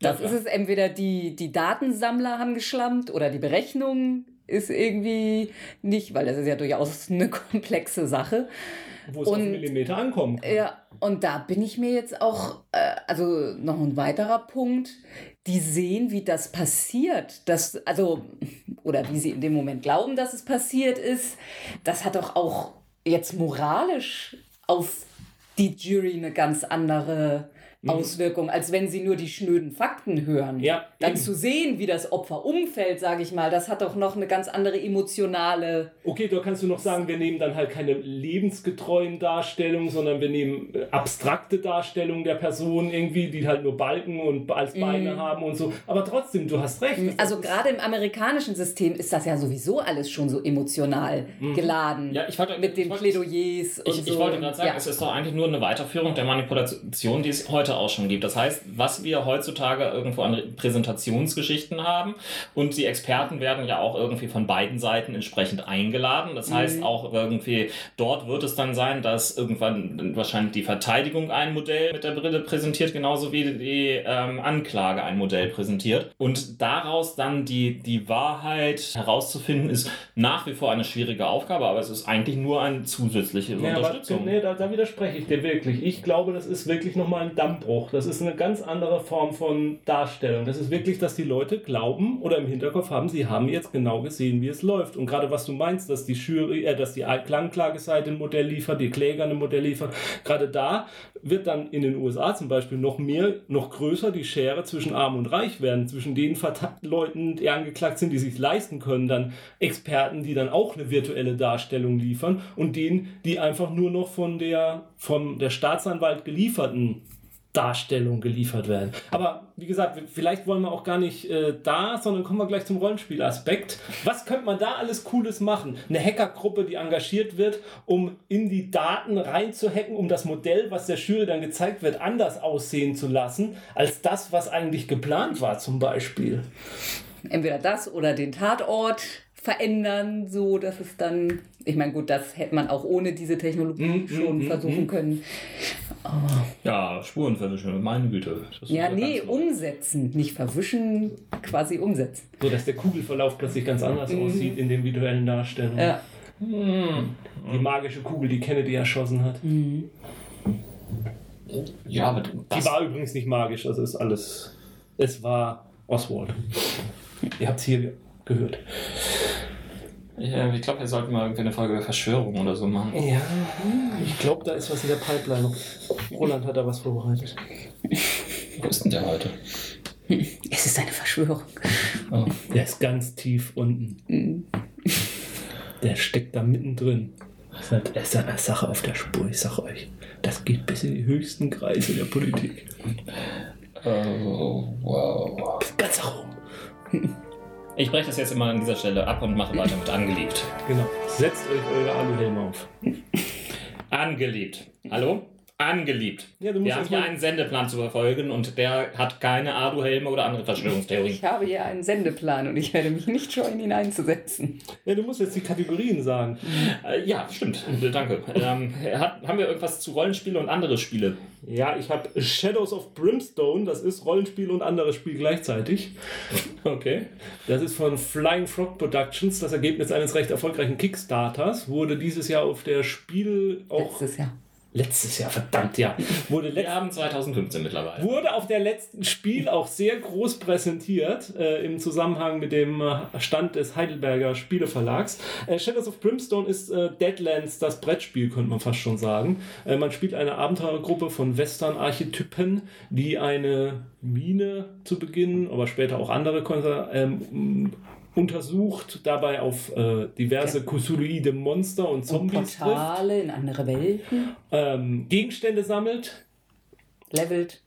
Das Ja, ist es entweder die, die Datensammler haben geschlampt oder die Berechnung ist irgendwie nicht, weil das ist ja durchaus *laughs* eine komplexe Sache. Wo es auf Und- Millimeter ankommen kann. Ja, und da bin ich mir jetzt auch, äh, also noch ein weiterer Punkt, die sehen, wie das passiert, das, also, oder wie sie in dem Moment glauben, dass es passiert ist, das hat doch auch jetzt moralisch auf die Jury eine ganz andere Auswirkung, als wenn sie nur die schnöden Fakten hören. Ja, Dann eben. zu sehen, wie das Opfer umfällt, sage ich mal, das hat doch noch eine ganz andere emotionale Okay, da kannst du noch sagen, wir nehmen dann halt keine lebensgetreuen Darstellungen, sondern wir nehmen äh, abstrakte Darstellungen der Person irgendwie, die halt nur Balken und als Beine haben und so. Aber trotzdem, du hast recht. das- Also gerade im amerikanischen System ist das ja sowieso alles schon so emotional geladen. Ja, ich wollte- mit den ich wollte- Plädoyers und Ich, so. ich wollte gerade sagen, ja. es ist doch eigentlich nur eine Weiterführung der Manipulation, die es heute auch schon gibt. Das heißt, was wir heutzutage irgendwo an Präsentationsgeschichten haben und die Experten werden ja auch irgendwie von beiden Seiten entsprechend eingeladen. Das heißt, auch irgendwie dort wird es dann sein, dass irgendwann wahrscheinlich die Verteidigung ein Modell mit der Brille präsentiert, genauso wie die ähm, Anklage ein Modell präsentiert. Und daraus dann die, die Wahrheit herauszufinden, ist nach wie vor eine schwierige Aufgabe, aber es ist eigentlich nur eine zusätzliche Ja, aber, Unterstützung. nee, da, da widerspreche ich dir wirklich. Ich glaube, das ist wirklich nochmal ein Dammbruch. Das ist eine ganz andere Form von Darstellung. Das ist wirklich, dass die Leute glauben oder im Hinterkopf haben, sie haben jetzt genau gesehen, wie es läuft. Und gerade was du meinst, dass die Jury, äh, dass die Klangklageseite ein Modell liefert, die Kläger ein Modell liefern, gerade da wird dann in den USA zum Beispiel noch mehr, noch größer die Schere zwischen Arm und Reich werden, zwischen den Leuten, die angeklagt sind, die sich leisten können, dann Experten, die dann auch eine virtuelle Darstellung liefern und denen, die einfach nur noch von der von der Staatsanwalt gelieferten Darstellung geliefert werden. Aber wie gesagt, vielleicht wollen wir auch gar nicht äh, da, sondern kommen wir gleich zum Rollenspielaspekt. Was könnte man da alles Cooles machen? Eine Hackergruppe, die engagiert wird, um in die Daten reinzuhacken, um das Modell, was der Jury dann gezeigt wird, anders aussehen zu lassen, als das, was eigentlich geplant war, zum Beispiel. Entweder das oder den Tatort verändern, so dass es dann, ich meine, gut, das hätte man auch ohne diese Technologie Mm, schon mm, versuchen mm. können. Ja, Spuren verwischen, meine Güte. Ja, nee, umsetzen, nicht verwischen, quasi umsetzen. So dass der Kugelverlauf plötzlich ganz anders aussieht in den visuellen Darstellungen. Ja. Die magische Kugel, die Kennedy erschossen hat. Ja, aber Die war übrigens nicht magisch, also ist alles. Es war Oswald. Ihr habt es hier gehört. Ja, ich glaube, wir sollten mal irgendwie eine Folge über Verschwörung oder so machen. Ja, ich glaube, da ist was in der Pipeline. Roland hat da was vorbereitet. Wo ist denn der heute? Es ist eine Verschwörung. Oh. Der ist ganz tief unten. Der steckt da mittendrin. Das ist halt- er ist eine Sache auf der Spur, ich sag euch. Das geht bis in die höchsten Kreise der Politik. Oh, wow. Bis ganz nach oben. Ich breche das jetzt immer an dieser Stelle ab und mache weiter mit angeliebt. Genau. Setzt euch eure Aluhelme auf. Angeliebt. Hallo? Angeliebt. Ja, du musst Wir haben hier mal- einen Sendeplan zu verfolgen und der hat keine Aluhelme oder andere Verschwörungstheorien. Ich habe hier einen Sendeplan und ich werde mich nicht scheuen, ihn einzusetzen. Ja, du musst jetzt die Kategorien sagen. Äh, ja, stimmt. Danke. Ähm, hat, haben wir irgendwas zu Rollenspiele und andere Spiele? Ja, ich habe Shadows of Brimstone, das ist Rollenspiel und anderes Spiel gleichzeitig. Okay. Das ist von Flying Frog Productions, das Ergebnis eines recht erfolgreichen Kickstarters. Wurde dieses Jahr auf der Spiel auch. Letztes Jahr. Letztes Jahr, verdammt, ja. Wurde, Wir haben 2015 mittlerweile. wurde auf der letzten Spiel auch sehr groß präsentiert äh, im Zusammenhang mit dem äh, Stand des Heidelberger Spieleverlags. Äh, Shadows of Brimstone ist äh, Deadlands, das Brettspiel, könnte man fast schon sagen. Äh, man spielt eine Abenteurergruppe von Western-Archetypen, die eine Mine zu Beginn, aber später auch andere Konser ähm, untersucht, dabei auf äh, diverse Kusuluide Monster und Und Zombies trifft, Portale in andere Welten. ähm, Gegenstände sammelt. Levelt,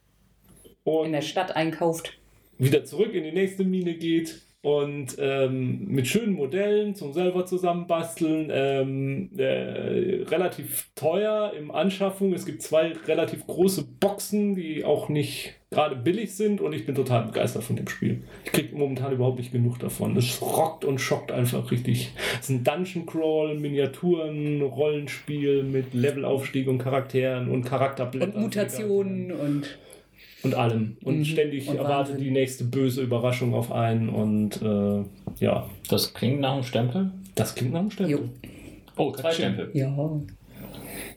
und in der Stadt einkauft. wieder zurück in die nächste Mine geht und ähm, mit schönen Modellen zum selber zusammenbasteln. Ähm, äh, relativ teuer im Anschaffung. Es gibt zwei relativ große Boxen, die auch nicht gerade billig sind und ich bin total begeistert von dem Spiel. Ich kriege momentan überhaupt nicht genug davon. Es rockt und schockt einfach richtig. Es ist ein Dungeon Crawl, Miniaturen, Rollenspiel mit Levelaufstieg und Charakteren und Charakterblättern. Und Mutationen und Und allem. Und Mhm. ständig Und erwartet Wahnsinn. die nächste böse Überraschung auf einen. Und äh, ja, Das klingt nach einem Stempel. das klingt nach einem Stempel. Jo. Oh, zwei. Stempel. ja.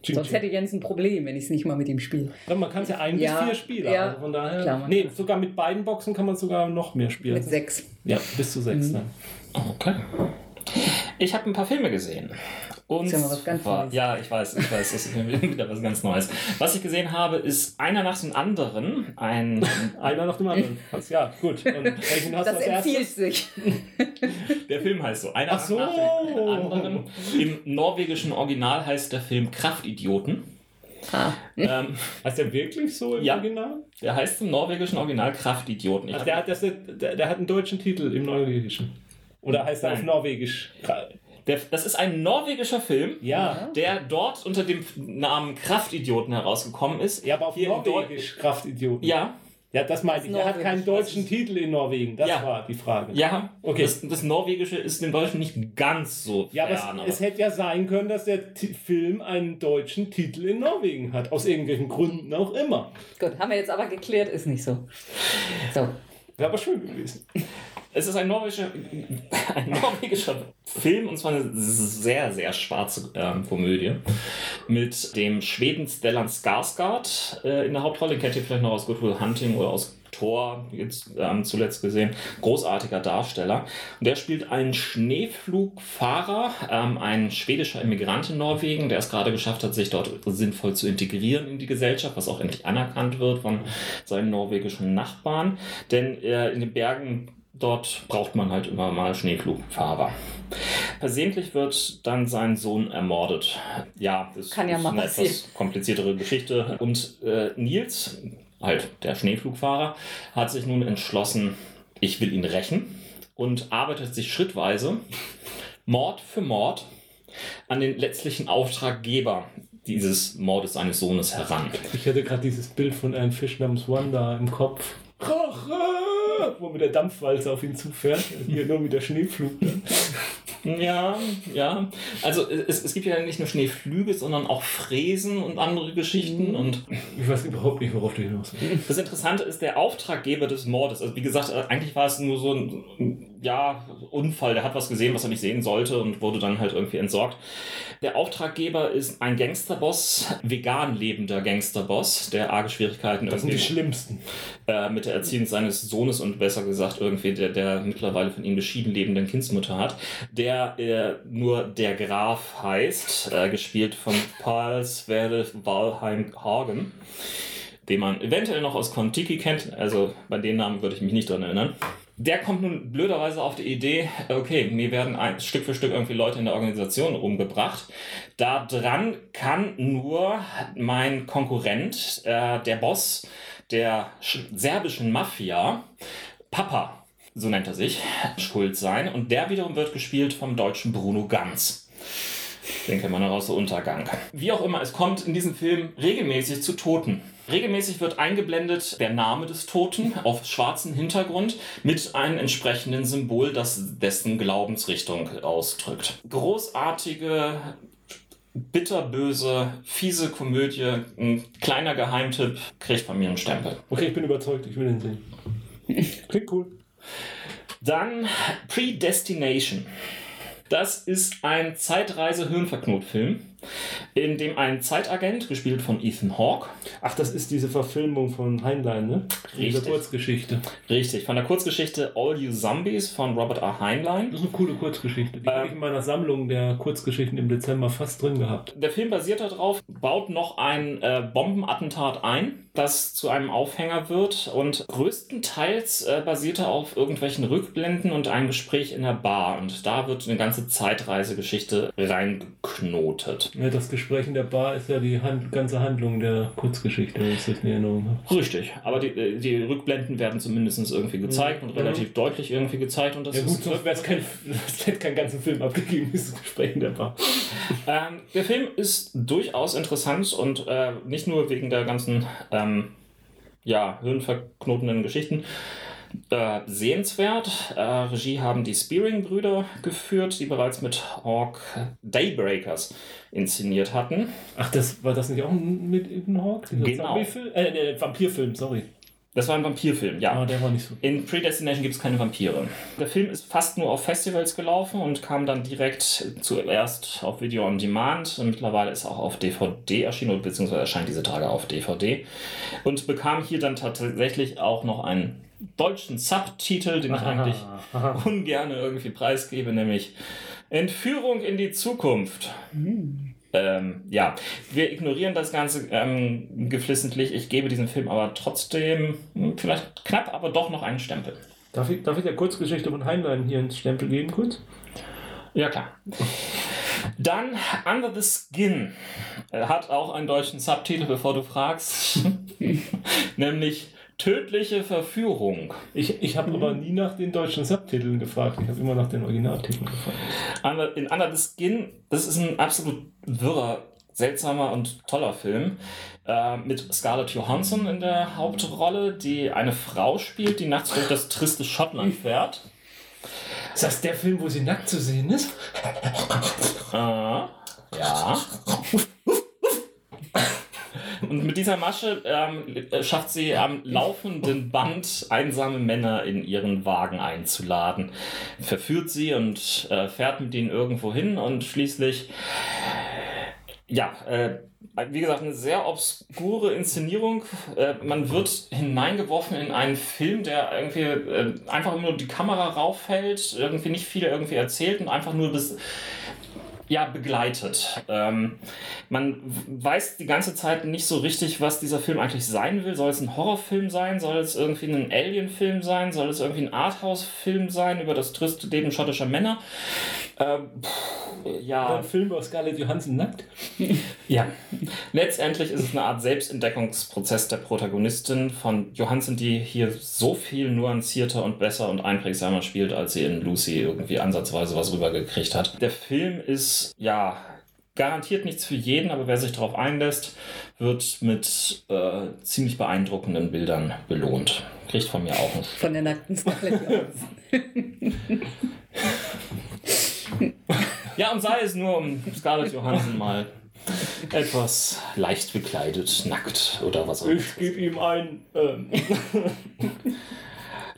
Ching, Sonst hätte Jens ein Problem, wenn ich es nicht mal mit ihm spiele. Man kann es ja ein Ja, bis vier Spieler. ja, also von daher. klar, man nee, sogar mit beiden Boxen kann man sogar noch mehr spielen. Mit sechs. Ja, bis zu sechs. Mhm. Dann. Okay. Ich habe ein paar Filme gesehen. Und Ist ja mal was ganz zwar- Neues. ja, ich weiß, ich weiß, das ist *laughs* wieder was ganz Neues. Was ich gesehen habe, ist einer nach dem anderen. Ein, *laughs* Einer nach dem anderen. Ja, gut. Und *laughs* welchen hast du Das als empfiehlt sich. der Film heißt so. Einer Ach so. nach dem anderen. Im norwegischen Original heißt der Film Kraftidioten. Ah. ähm, Heißt der wirklich so im Ja. Original? der heißt im norwegischen Original Kraftidioten. Hab- der, hat das, der, der hat einen deutschen Titel im Norwegischen. Oder heißt er auf. Norwegisch? Der, das ist ein norwegischer Film. Ja. Der dort unter dem Namen Kraftidioten herausgekommen ist. Ja, aber auf Hier Norwegisch Kraftidioten. Ja, Ja, das meinte ich. Er hat keinen deutschen Titel in Norwegen. Das Ja. war die Frage. ja. Okay. Das, das Norwegische ist dem Deutschen nicht ganz so Ja, aber fern, es, es hätte ja sein können, dass der Ti- Film einen deutschen Titel in Norwegen hat. Aus irgendwelchen Gründen auch immer. Gut, haben wir jetzt aber geklärt, ist nicht so. So. Wäre aber schön gewesen. Es ist ein norwegischer, *laughs* ein norwegischer Film und zwar eine sehr, sehr schwarze ähm, Komödie mit dem Schweden Stellan Skarsgård äh, in der Hauptrolle. Den kennt ihr vielleicht noch aus Good Will Hunting oder aus Thor, jetzt ähm, zuletzt gesehen. Großartiger Darsteller. Und der spielt einen Schneeflugfahrer, ähm, ein schwedischer Immigrant in Norwegen, der es gerade geschafft hat, sich dort sinnvoll zu integrieren in die Gesellschaft, was auch endlich anerkannt wird von seinen norwegischen Nachbarn. Denn äh, in den Bergen dort braucht man halt immer mal Schneeflugfahrer. Versehentlich wird dann sein Sohn ermordet. Ja, das Kann ja ist mal eine passieren. etwas kompliziertere Geschichte. Und äh, Nils, halt der Schneeflugfahrer, hat sich nun entschlossen, ich will ihn rächen und arbeitet sich schrittweise Mord für Mord an den letztlichen Auftraggeber dieses Mordes seines Sohnes heran. Ich hatte gerade dieses Bild von einem Fisch namens Wanda im Kopf. Rache! *laughs* Wo mit der Dampfwalze auf ihn zufährt. Hier nur mit der Schneeflug. Ja, ja. Also es, es gibt ja nicht nur Schneeflüge, sondern auch Fräsen und andere Geschichten. Und Ich weiß überhaupt nicht, worauf du hinaus willst. das Interessante ist der Auftraggeber des Mordes. Also wie gesagt, äh, eigentlich war es nur so ein ja, Unfall. Der hat was gesehen, was er nicht sehen sollte und wurde dann halt irgendwie entsorgt. Der Auftraggeber ist ein Gangsterboss, vegan lebender Gangsterboss, der arge Schwierigkeiten Das sind die schlimmsten. äh, mit der Erziehung seines Sohnes und besser gesagt irgendwie der, der mittlerweile von ihm geschieden lebenden Kindsmutter hat, der äh, nur der Graf heißt, äh, gespielt von Paul Sverre Walheim Hagen, den man eventuell noch aus Kontiki kennt, also bei den Namen würde ich mich nicht dran erinnern. Der kommt nun blöderweise auf die Idee, okay, mir werden ein, Stück für Stück irgendwie Leute in der Organisation umgebracht. Da dran kann nur mein Konkurrent, äh, der Boss der sch- serbischen Mafia, Papa, so nennt er sich, schuld sein. Und der wiederum wird gespielt vom deutschen Bruno Ganz. Den kennt man noch aus der Untergang. Wie auch immer, es kommt in diesem Film regelmäßig zu Toten. Regelmäßig wird eingeblendet der Name des Toten auf schwarzem Hintergrund mit einem entsprechenden Symbol, das dessen Glaubensrichtung ausdrückt. Großartige, bitterböse, fiese Komödie, ein kleiner Geheimtipp, kriegt von mir einen Stempel. Okay, ich bin überzeugt, ich will den sehen. Klingt cool. Dann Predestination. Das ist ein Zeitreise-Hirnverknotfilm, in dem ein Zeitagent, gespielt von Ethan Hawke, Ach, das ist diese Verfilmung von Heinlein, ne? Richtig. Kurzgeschichte. richtig, von der Kurzgeschichte All You Zombies von Robert A. Heinlein. Das ist eine coole Kurzgeschichte. Die habe Ähm. ich in meiner Sammlung der Kurzgeschichten im Dezember fast drin gehabt. Der Film basiert darauf, baut noch ein äh, Bombenattentat ein, das zu einem Aufhänger wird und größtenteils äh, basiert er auf irgendwelchen Rückblenden und einem Gespräch in der Bar und da wird eine ganze Zeitreisegeschichte reingeknotet. Ja, das Gespräch in der Bar ist ja die Hand, ganze Handlung der Kurzgeschichte, wenn ich das in Erinnerung habe. Richtig, aber die, äh, die Rückblenden werden zumindest irgendwie gezeigt und Ja. relativ deutlich irgendwie gezeigt und das Ja gut, sonst wäre es kein, *laughs* es hätte keinen ganzen Film abgegeben, dieses Gespräch in der Bar. Ähm, der Film ist durchaus interessant und äh, nicht nur wegen der ganzen ähm, ja, hirnverknotenden Geschichten. Äh, sehenswert. Äh, Regie haben die Spearing-Brüder geführt, die bereits mit Hawk Daybreakers inszeniert hatten. Ach, das war das nicht auch mit Ethan Hawke? Genau. Äh, ne, Vampirfilm, sorry. Das war ein Vampirfilm, ja. Ah, der war nicht so. In Predestination gibt es keine Vampire. Der Film ist fast nur auf Festivals gelaufen und kam dann direkt zuerst auf Video on Demand. Und mittlerweile ist er auch auf DVD erschienen, beziehungsweise erscheint diese Tage auf DVD. Und bekam hier dann tatsächlich auch noch einen deutschen Subtitel, den ich eigentlich ungern irgendwie preisgebe, nämlich Entführung in die Zukunft. Ähm, ja, wir ignorieren das Ganze ähm, geflissentlich. Ich gebe diesem Film aber trotzdem hm, vielleicht knapp, aber doch noch einen Stempel. Darf ich, darf ich der Kurzgeschichte von Heinlein hier einen Stempel geben, kurz? Ja, klar. Dann Under the Skin Er hat auch einen deutschen Subtitel, bevor du fragst, *laughs* nämlich Tödliche Verführung. Ich, ich habe aber nie nach den deutschen Subtiteln gefragt. Ich habe immer nach den Originaltiteln gefragt. Under, in Under the Skin, das ist ein absolut wirrer, seltsamer und toller Film äh, mit Scarlett Johansson in der Hauptrolle, die eine Frau spielt, die nachts durch das triste Schottland fährt. Ist das der Film, wo sie nackt zu sehen ist? Äh, ja. Und mit dieser Masche ähm, schafft sie am laufenden Band einsame Männer in ihren Wagen einzuladen. Verführt sie und äh, fährt mit ihnen irgendwo hin und schließlich, ja, äh, wie gesagt, eine sehr obskure Inszenierung. Äh, man wird hineingeworfen in einen Film, der irgendwie äh, einfach nur die Kamera raufhält, irgendwie nicht viel irgendwie erzählt und einfach nur bis ja, begleitet. Ähm, man weiß die ganze Zeit nicht so richtig, was dieser Film eigentlich sein will. Soll es ein Horrorfilm sein? Soll es irgendwie ein Alien-Film sein? Soll es irgendwie ein Arthouse-Film sein über das triste Leben schottischer Männer? Ähm, pff, ja, Ein Film über Scarlett Johansson nackt? *laughs* ja. Letztendlich ist es eine Art Selbstentdeckungsprozess der Protagonistin von Johansson, die hier so viel nuancierter und besser und einprägsamer spielt, als sie in Lucy irgendwie ansatzweise was rübergekriegt hat. Der Film ist, ja, garantiert nichts für jeden, aber wer sich darauf einlässt, wird mit äh, ziemlich beeindruckenden Bildern belohnt. Kriegt von mir auch einen Von der nackten Scarlett Johansson. *laughs* *laughs* *laughs* Ja, und sei es nur um Scarlett Johansson mal etwas leicht bekleidet, nackt oder was auch immer. Ich gebe ihm ein. Ähm, *laughs*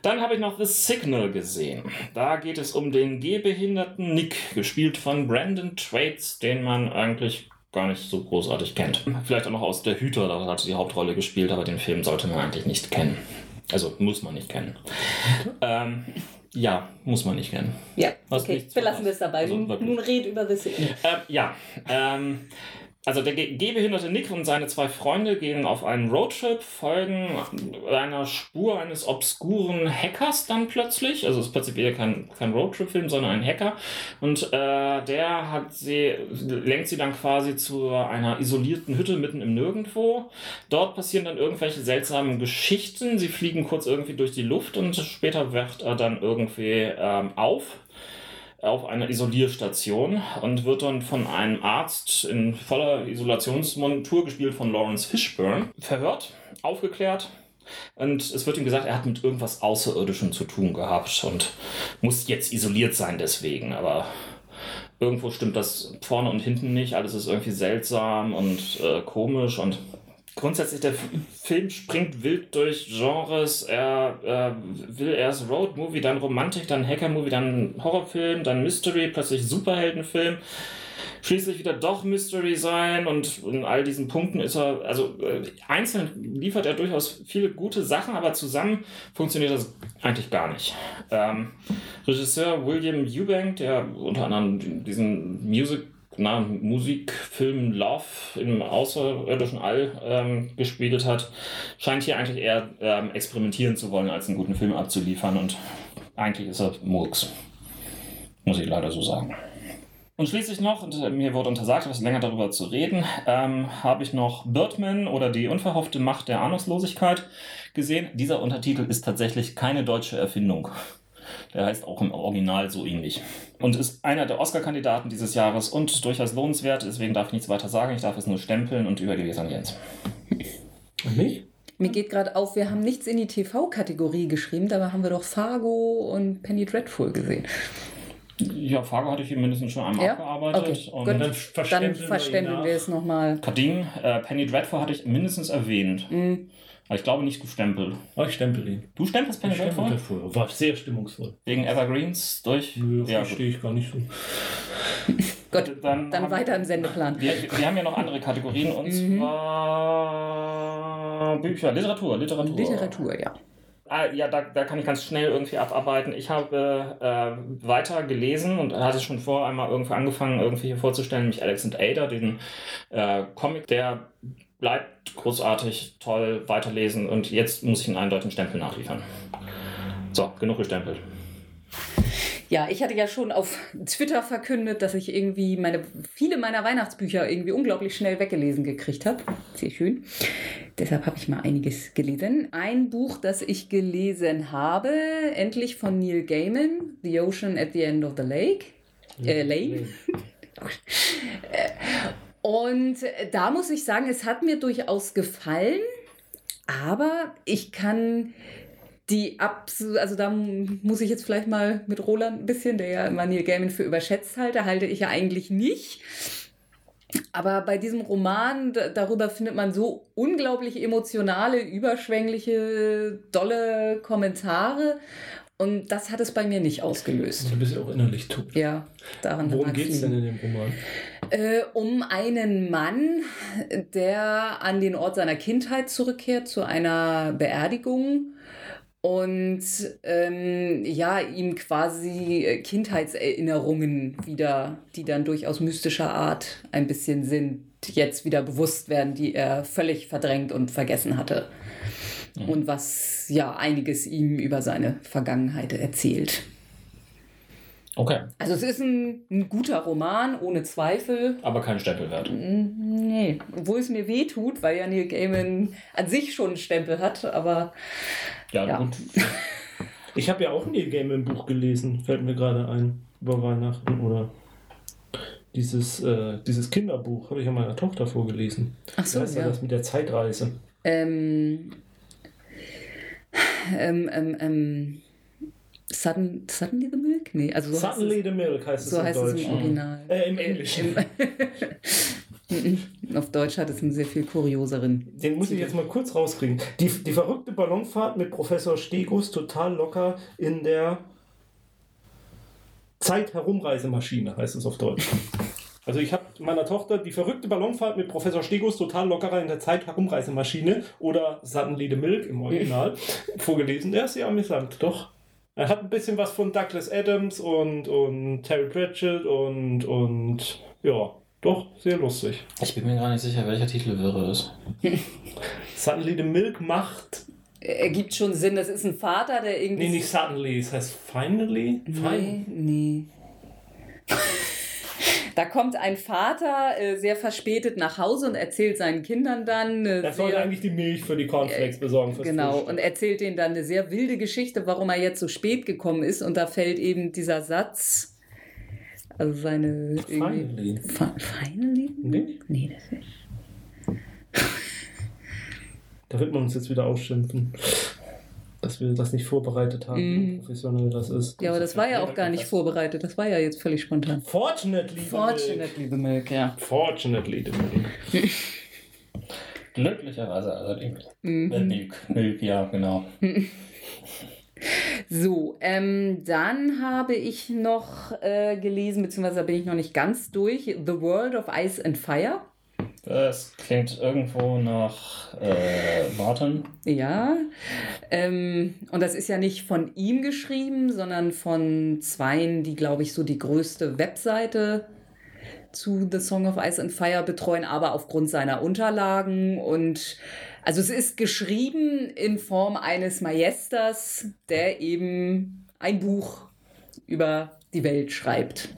Dann habe ich noch The Signal gesehen. Da geht es um den gehbehinderten Nick, gespielt von Brandon Traits, den man eigentlich gar nicht so großartig kennt. Vielleicht auch noch aus Der Hüter, da hat er die Hauptrolle gespielt, aber den Film sollte man eigentlich nicht kennen. Also muss man nicht kennen. Ähm, ja, muss man nicht kennen. Ja, Was okay, für wir es dabei. Also nun, nun red über The Signal. Ähm, ja, ähm, also der ge- gehbehinderte Nick und seine zwei Freunde gehen auf einen Roadtrip, folgen einer Spur eines obskuren Hackers dann plötzlich. Also es ist prinzipiell kein, kein Roadtrip-Film, sondern ein Hacker. Und äh, der hat sie, lenkt sie dann quasi zu einer isolierten Hütte mitten im Nirgendwo. Dort passieren dann irgendwelche seltsamen Geschichten. Sie fliegen kurz irgendwie durch die Luft und später wacht er dann irgendwie ähm, auf auf einer Isolierstation und wird dann von einem Arzt in voller Isolationsmontur, gespielt von Lawrence Fishburne, verhört, aufgeklärt. Und es wird ihm gesagt, er hat mit irgendwas Außerirdischem zu tun gehabt und muss jetzt isoliert sein deswegen. Aber irgendwo stimmt das vorne und hinten nicht. Alles ist irgendwie seltsam und äh, komisch und grundsätzlich der Film springt wild durch Genres. Er äh, will erst Road-Movie, dann Romantik, dann Hacker-Movie, dann Horrorfilm, dann Mystery, plötzlich Superheldenfilm. Schließlich wieder doch Mystery sein und in all diesen Punkten ist er, also äh, einzeln liefert er durchaus viele gute Sachen, aber zusammen funktioniert das eigentlich gar nicht. Ähm, Regisseur William Eubank, der unter anderem diesen Music na, Musikfilm Love im außerirdischen All ähm, gespiegelt hat, scheint hier eigentlich eher ähm, experimentieren zu wollen, als einen guten Film abzuliefern. Und eigentlich ist er Murks. Muss ich leider so sagen. Und schließlich noch, und äh, mir wurde untersagt, etwas länger darüber zu reden, ähm, habe ich noch Birdman oder die unverhoffte Macht der Ahnungslosigkeit gesehen. Dieser Untertitel ist tatsächlich keine deutsche Erfindung. Der heißt auch im Original so ähnlich. Und ist einer der Oscar-Kandidaten dieses Jahres und durchaus lohnenswert. Deswegen darf ich nichts weiter sagen. Ich darf es nur stempeln und übergebe es an Jens. und mich? Mir geht gerade auf, wir haben nichts in die TV-Kategorie geschrieben, dabei haben wir doch Fargo und Penny Dreadful gesehen. Ja, Fargo hatte ich hier mindestens schon einmal Ja? abgearbeitet. Okay, und gut. Dann Dann verständigen wir ihn verständigen nach. wir es nochmal. Carding, äh, Penny Dreadful hatte ich mindestens erwähnt. Mhm. Aber ich glaube nicht gestempelt. Oh, ich stempel ihn. Du stempelst Penny Ich stempel Dreadful? davor. War sehr stimmungsvoll. Wegen Evergreens durch? Nö, ja, gut. verstehe ich gar nicht so. *laughs* Gut, Dann, dann haben- weiter im Sendeplan. Wir, wir haben ja noch andere Kategorien und Mhm. zwar Bücher, Literatur, Literatur. Literatur, ja. Ah, ja, da, da kann ich ganz schnell irgendwie abarbeiten. Ich habe äh, weiter gelesen und hatte schon vor einmal irgendwie angefangen, irgendwie hier vorzustellen, nämlich Alex and Ada, den äh, Comic, der bleibt großartig, toll, weiterlesen und jetzt muss ich einen eindeutigen Stempel nachliefern. So, genug gestempelt. Ja, ich hatte ja schon auf Twitter verkündet, dass ich irgendwie meine, viele meiner Weihnachtsbücher irgendwie unglaublich schnell weggelesen gekriegt habe. Sehr schön. Deshalb habe ich mal einiges gelesen. Ein Buch, das ich gelesen habe, endlich von Neil Gaiman, The Ocean at the End of the Lake. Äh, Lake. *laughs* Und da muss ich sagen, es hat mir durchaus gefallen, aber ich kann die absolut, also da muss ich jetzt vielleicht mal mit Roland ein bisschen, der ja immer Neil für überschätzt halte, halte ich ja eigentlich nicht. Aber bei diesem Roman, da- darüber findet man so unglaublich emotionale, überschwängliche, dolle Kommentare. Und das hat es bei mir nicht ausgelöst. Du bist ja auch innerlich tot. Ja, daran Worum geht es denn in dem Roman? Äh, um einen Mann, der an den Ort seiner Kindheit zurückkehrt, zu einer Beerdigung und ähm, ja, ihm quasi äh, Kindheitserinnerungen wieder, die dann durchaus mystischer Art ein bisschen sind, jetzt wieder bewusst werden, die er völlig verdrängt und vergessen hatte. Und was ja einiges ihm über seine Vergangenheit erzählt. Okay. Also es ist ein, ein guter Roman, ohne Zweifel. Aber kein Stempelwert. Nee, obwohl es mir weh tut, weil ja Neil Gaiman an sich schon einen Stempel hat, aber Ja, Ja. gut. *laughs* Ich habe ja auch ein Neil Gaiman Buch gelesen, fällt mir gerade ein, über Weihnachten oder dieses, äh, dieses Kinderbuch habe ich ja meiner Tochter vorgelesen. ach so, Wie heißt ja. ja. das mit der Zeitreise? Ähm, ähm, ähm, ähm, Sudden, Suddenly the Milk? Nee, also so Suddenly heißt the Milk heißt es, es so im heißt es Deutschen. im Original. Äh, im Englischen. *laughs* Auf Deutsch hat es einen sehr viel kurioseren. Den muss ich jetzt mal kurz rauskriegen. Die, die verrückte Ballonfahrt mit Professor Stegus total locker in der Zeit-Herumreisemaschine, heißt es auf Deutsch. Also ich habe meiner Tochter die verrückte Ballonfahrt mit Professor Stegus total lockerer in der Zeit-Herumreisemaschine oder Suddenly the Milk im Original *laughs* vorgelesen. Der ist sehr amüsant, doch. Er hat ein bisschen was von Douglas Adams und, und Terry Pratchett und, und ja, doch, sehr lustig. Ich bin mir gar nicht sicher, welcher Titel wäre es. Suddenly the Milk macht Ergibt schon Sinn, das ist ein Vater, der irgendwie. Nee, nicht suddenly, es heißt finally. Nee, nee. Da kommt ein Vater äh, sehr verspätet nach Hause und erzählt seinen Kindern dann. Eine Er sollte eigentlich die Milch für die Cornflakes besorgen. Fürs Genau, Frühstück. und erzählt denen dann eine sehr wilde Geschichte, warum er jetzt so spät gekommen ist. Und da fällt eben dieser Satz, also seine. Finally. Fi- Finally? Nee. Nee, das ist. Da wird man uns jetzt wieder ausschimpfen, dass wir das nicht vorbereitet haben, Mhm. wie professionell das ist. Ja, aber das war ja auch gar nicht vorbereitet. Das war ja jetzt völlig spontan. Fortunately. the Milk. Fortunately the milk, ja. Fortunately the Milk. *laughs* Glücklicherweise allerdings. Mhm. Äh, Milk. Milk, ja, genau. *laughs* So, ähm, dann habe ich noch äh, gelesen, beziehungsweise da bin ich noch nicht ganz durch, The World of Ice and Fire. Das klingt irgendwo nach äh, Martin. Ja, ähm, und das ist ja nicht von ihm geschrieben, sondern von zweien, die, glaube ich, so die größte Webseite zu The Song of Ice and Fire betreuen, aber aufgrund seiner Unterlagen. Und also es ist geschrieben in Form eines Maesters, der eben ein Buch über die Welt schreibt.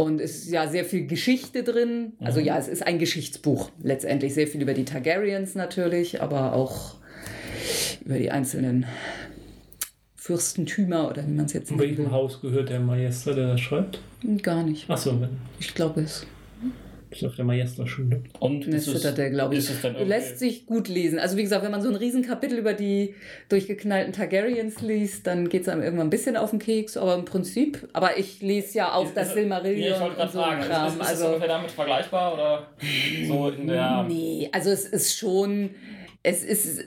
Und es ist ja sehr viel Geschichte drin. Also ja, es ist ein Geschichtsbuch letztendlich. Sehr viel über die Targaryens natürlich, aber auch über die einzelnen Fürstentümer oder wie man es jetzt In nennen welchem. Haus gehört der Meister, der das schreibt? Gar nicht. Achso, Ich glaube es. Ist auf der Meisterschule. Und Ne, ist es, Citadel, glaube ich. irgendwie- Lässt sich gut lesen. Also wie gesagt, wenn man so ein Riesenkapitel über die durchgeknallten Targaryens liest, dann geht es einem irgendwann ein bisschen auf den Keks, aber im Prinzip. Aber ich lese ja auch Ist- das ist- Silmarillion Ja, ich wollte und gerade so fragen, Kram. ist, ist, also, ungefähr damit vergleichbar oder so in der... nee, also es ist schon, es ist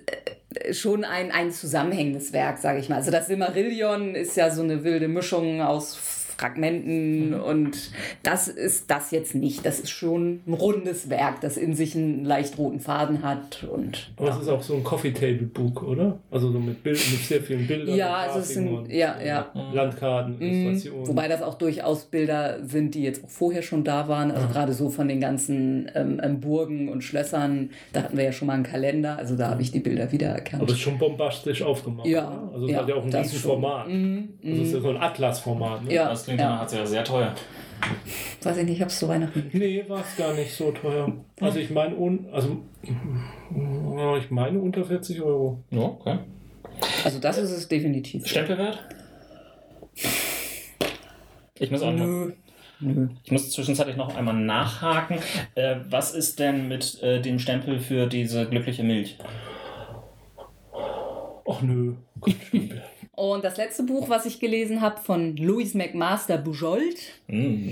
äh, schon ein, ein zusammenhängendes Werk, sage ich mal. Also das Silmarillion ist ja so eine wilde Mischung aus Fragmenten Mhm. und das ist das jetzt nicht. Das ist schon ein rundes Werk, das in sich einen leicht roten Faden hat und Aber es ist auch so ein Coffee-Table-Book, oder? Also so mit, Bild, mit sehr vielen Bildern. Ja, und also es Grafiken sind- und, ja, äh, ja. Landkarten, Mhm. Illustrationen. Wobei das auch durchaus Bilder sind, die jetzt auch vorher schon da waren. Also gerade so von den ganzen ähm, ähm, Burgen und Schlössern. Da hatten wir ja schon mal einen Kalender. Also da habe ich die Bilder wiedererkannt. Aber es ist schon bombastisch aufgemacht. Ja, oder? Also es ja, hat ja auch ein das riesen. Format. Mhm, Also es ist ja so ein Atlas-Format. Ne? Ja. Das klingt ja. danach sehr, sehr teuer. Weiß ich nicht, ich habe es zu Weihnachten. Nee, war es gar nicht so teuer. Also ich meine, also, ich meine unter 40 Euro. Ja, okay. Also das ist es definitiv. Stempelwert? Ich muss auch noch, Nö. Nö. ich muss zwischenzeitlich noch einmal nachhaken. Äh, was ist denn mit äh, dem Stempel für diese glückliche Milch? Ach nö, kein *laughs* Stempel. Und das letzte Buch, was ich gelesen habe, von Louise McMaster Bujold. Mm.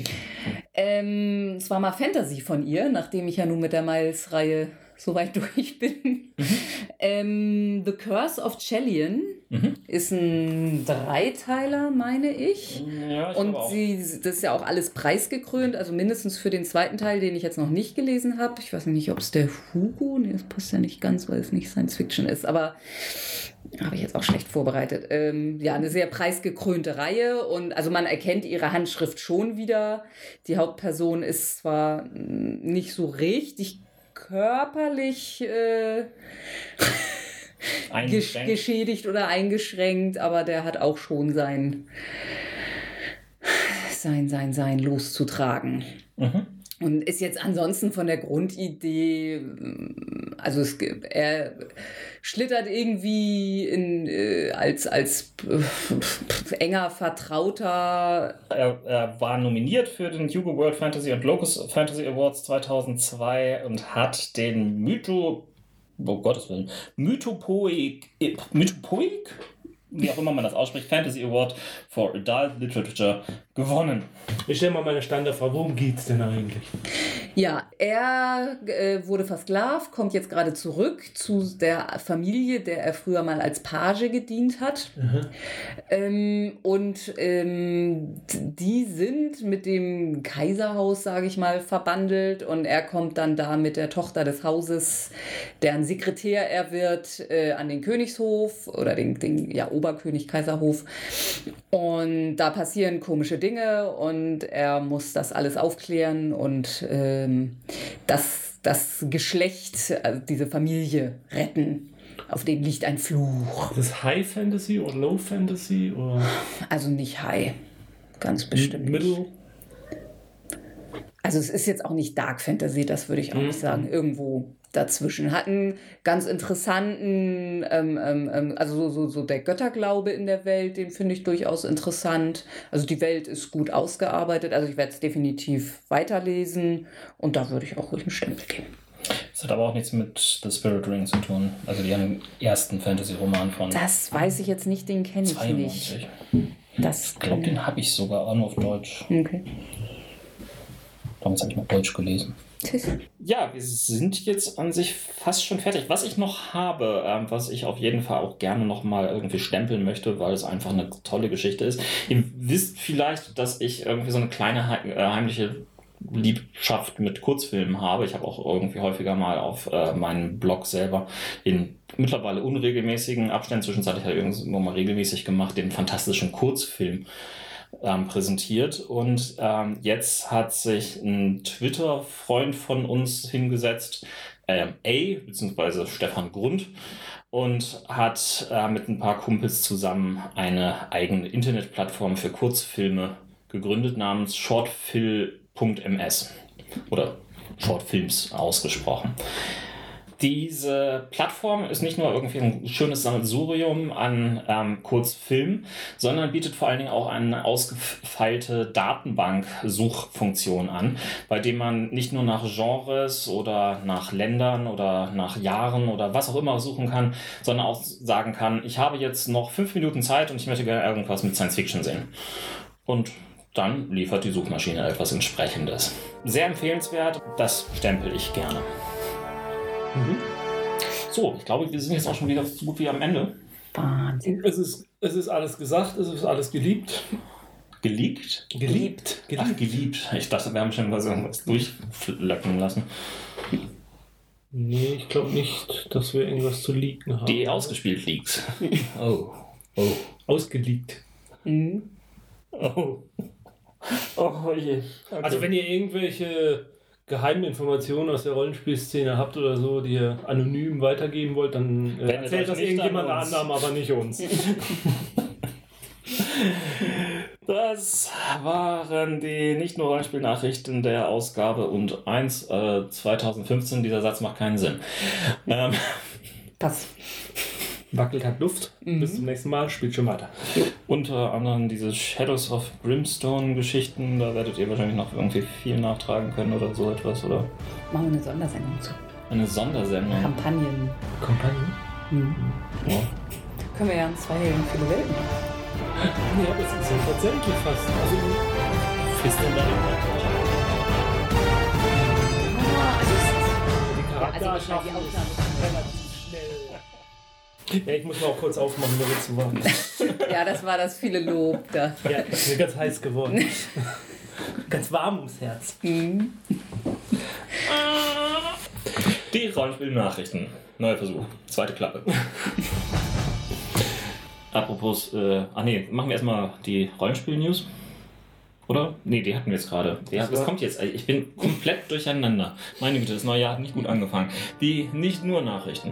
Ähm, es war mal Fantasy von ihr, nachdem ich ja nun mit der Miles-Reihe so weit *laughs* durch bin. ähm, The Curse of Chelian Mhm. ist ein Dreiteiler, meine ich. Ja, ich Und sie, das ist ja auch alles preisgekrönt, also mindestens für den zweiten Teil, den ich jetzt noch nicht gelesen habe. Ich weiß nicht, ob es der Hugo, nee, das passt ja nicht ganz, weil es nicht Science Fiction ist, aber habe ich jetzt auch schlecht vorbereitet. Ähm, ja, eine sehr preisgekrönte Reihe und also man erkennt ihre Handschrift schon wieder. Die Hauptperson ist zwar mm, nicht so richtig körperlich äh, *laughs* gesch geschädigt oder eingeschränkt, aber der hat auch schon sein sein, sein, sein loszutragen. Mhm. Und ist jetzt ansonsten von der Grundidee, mm, also es, er schlittert irgendwie in, äh, als, als äh, enger Vertrauter. Er, er, war nominiert für den Hugo World Fantasy und Locus Fantasy Awards 2002 und hat den Mytho, oh Gottes Willen, Mythopoeik, Mythopoeik? wie auch immer man das ausspricht, Fantasy Award for Adult Literature gewonnen. Ich stelle mal meine Standardfrage, worum geht es denn eigentlich? Ja, er äh, wurde versklavt, kommt jetzt gerade zurück zu der Familie, der er früher mal als Page gedient hat. Mhm. Ähm, und ähm, die sind mit dem Kaiserhaus, sage ich mal, verbandelt und er kommt dann da mit der Tochter des Hauses, deren Sekretär er wird, äh, an den Königshof oder den, den ja, Oberkönig Kaiserhof. Und da passieren komische Dinge und er muss das alles aufklären und ähm, das, das Geschlecht, also diese Familie retten. Auf dem liegt ein Fluch. Ist das High Fantasy oder Low Fantasy? Oder? Also nicht High. Ganz bestimmt. Middle? Also es ist jetzt auch nicht Dark Fantasy, das würde ich auch mhm. nicht sagen. Irgendwo dazwischen. Hat einen ganz interessanten, ähm, ähm, ähm, also so, so, so der Götterglaube in der Welt, den finde ich durchaus interessant. Also die Welt ist gut ausgearbeitet, also ich werde es definitiv weiterlesen und da würde ich auch ruhig einen Stempel geben. Das hat aber auch nichts mit The Spirit Ring zu tun. Also die ersten Fantasy-Roman von. Das weiß ich jetzt nicht, den kenne ich nicht. Das ich glaube, den habe ich sogar auch nur auf Deutsch. Okay. Damals habe ich noch Deutsch gelesen. *laughs* Ja, wir sind jetzt an sich fast schon fertig. Was ich noch habe, äh, was ich auf jeden Fall auch gerne noch mal irgendwie stempeln möchte, weil es einfach eine tolle Geschichte ist. Ihr wisst vielleicht, dass ich irgendwie so eine kleine äh, heimliche Liebschaft mit Kurzfilmen habe. Ich habe auch irgendwie häufiger mal auf äh, meinem Blog selber in mittlerweile unregelmäßigen Abständen, zwischenzeitlich halt irgendwo mal regelmäßig gemacht, den fantastischen Kurzfilm ähm, präsentiert. Und ähm, jetzt hat sich ein Twitter-Freund von uns hingesetzt, ähm, A, beziehungsweise Stefan Grund, und hat äh, mit ein paar Kumpels zusammen eine eigene Internetplattform für Kurzfilme gegründet namens shortfilm.ms oder Shortfilms ausgesprochen. Diese Plattform ist nicht nur irgendwie ein schönes Sammelsurium an ähm, Kurzfilmen, sondern bietet vor allen Dingen auch eine ausgefeilte Datenbank-Suchfunktion an, bei dem man nicht nur nach Genres oder nach Ländern oder nach Jahren oder was auch immer suchen kann, sondern auch sagen kann, ich habe jetzt noch fünf Minuten Zeit und ich möchte gerne irgendwas mit Science Fiction sehen. Und dann liefert die Suchmaschine etwas entsprechendes. Sehr empfehlenswert, das stempel ich gerne. Mhm. So, ich glaube, wir sind jetzt auch schon wieder so gut wie am Ende. Wahnsinn. Es ist, es ist alles gesagt, es ist alles geliebt. Geliebt? Geliebt. geliebt. Ach, geliebt. Ich dachte, wir haben schon mal so irgendwas durchlöcken lassen. Nee, ich glaube nicht, dass wir irgendwas zu leaken haben. Die ausgespielt liegt. *laughs* oh. Oh. Ausgeleakt. Mhm. Oh. Oh je. Okay. Also wenn ihr irgendwelche geheimen Informationen aus der Rollenspielszene habt oder so, die ihr anonym weitergeben wollt, dann äh, erzählt das irgendjemand anderem, aber nicht uns. *laughs* Das waren die nicht nur Rollenspielnachrichten der Ausgabe und 1 äh, 2015. Dieser Satz macht keinen Sinn. Ähm, Pass wackelt hat Luft. Mhm. Bis zum nächsten Mal, spielt schon weiter. Unter anderem diese Shadows of Brimstone-Geschichten, da werdet ihr wahrscheinlich noch irgendwie viel nachtragen können oder so etwas, oder? Machen wir eine Sondersendung zu. Eine Sondersendung? Kampagnen. Kampagnen? Mhm. Ja. Können wir ja in zwei Helden viele Welten machen. *laughs* Ja, das ist ja tatsächlich fast. Also, ist denn da also, die Charakter also die Aufnahme ja, ich muss mal auch kurz aufmachen, damit zu warm Ja, das war das viele Lob da. Ja, ist mir ganz heiß geworden. ganz warm ums Herz. Mhm. Die Rollenspiel-Nachrichten. Neuer Versuch. Zweite Klappe. Apropos, äh, ach nee, machen wir erstmal die Rollenspiel-News. Oder? Nee, die hatten wir jetzt gerade. Das kommt jetzt. Ich bin komplett durcheinander. Meine Güte, das neue Jahr hat nicht gut angefangen. Die nicht nur Nachrichten.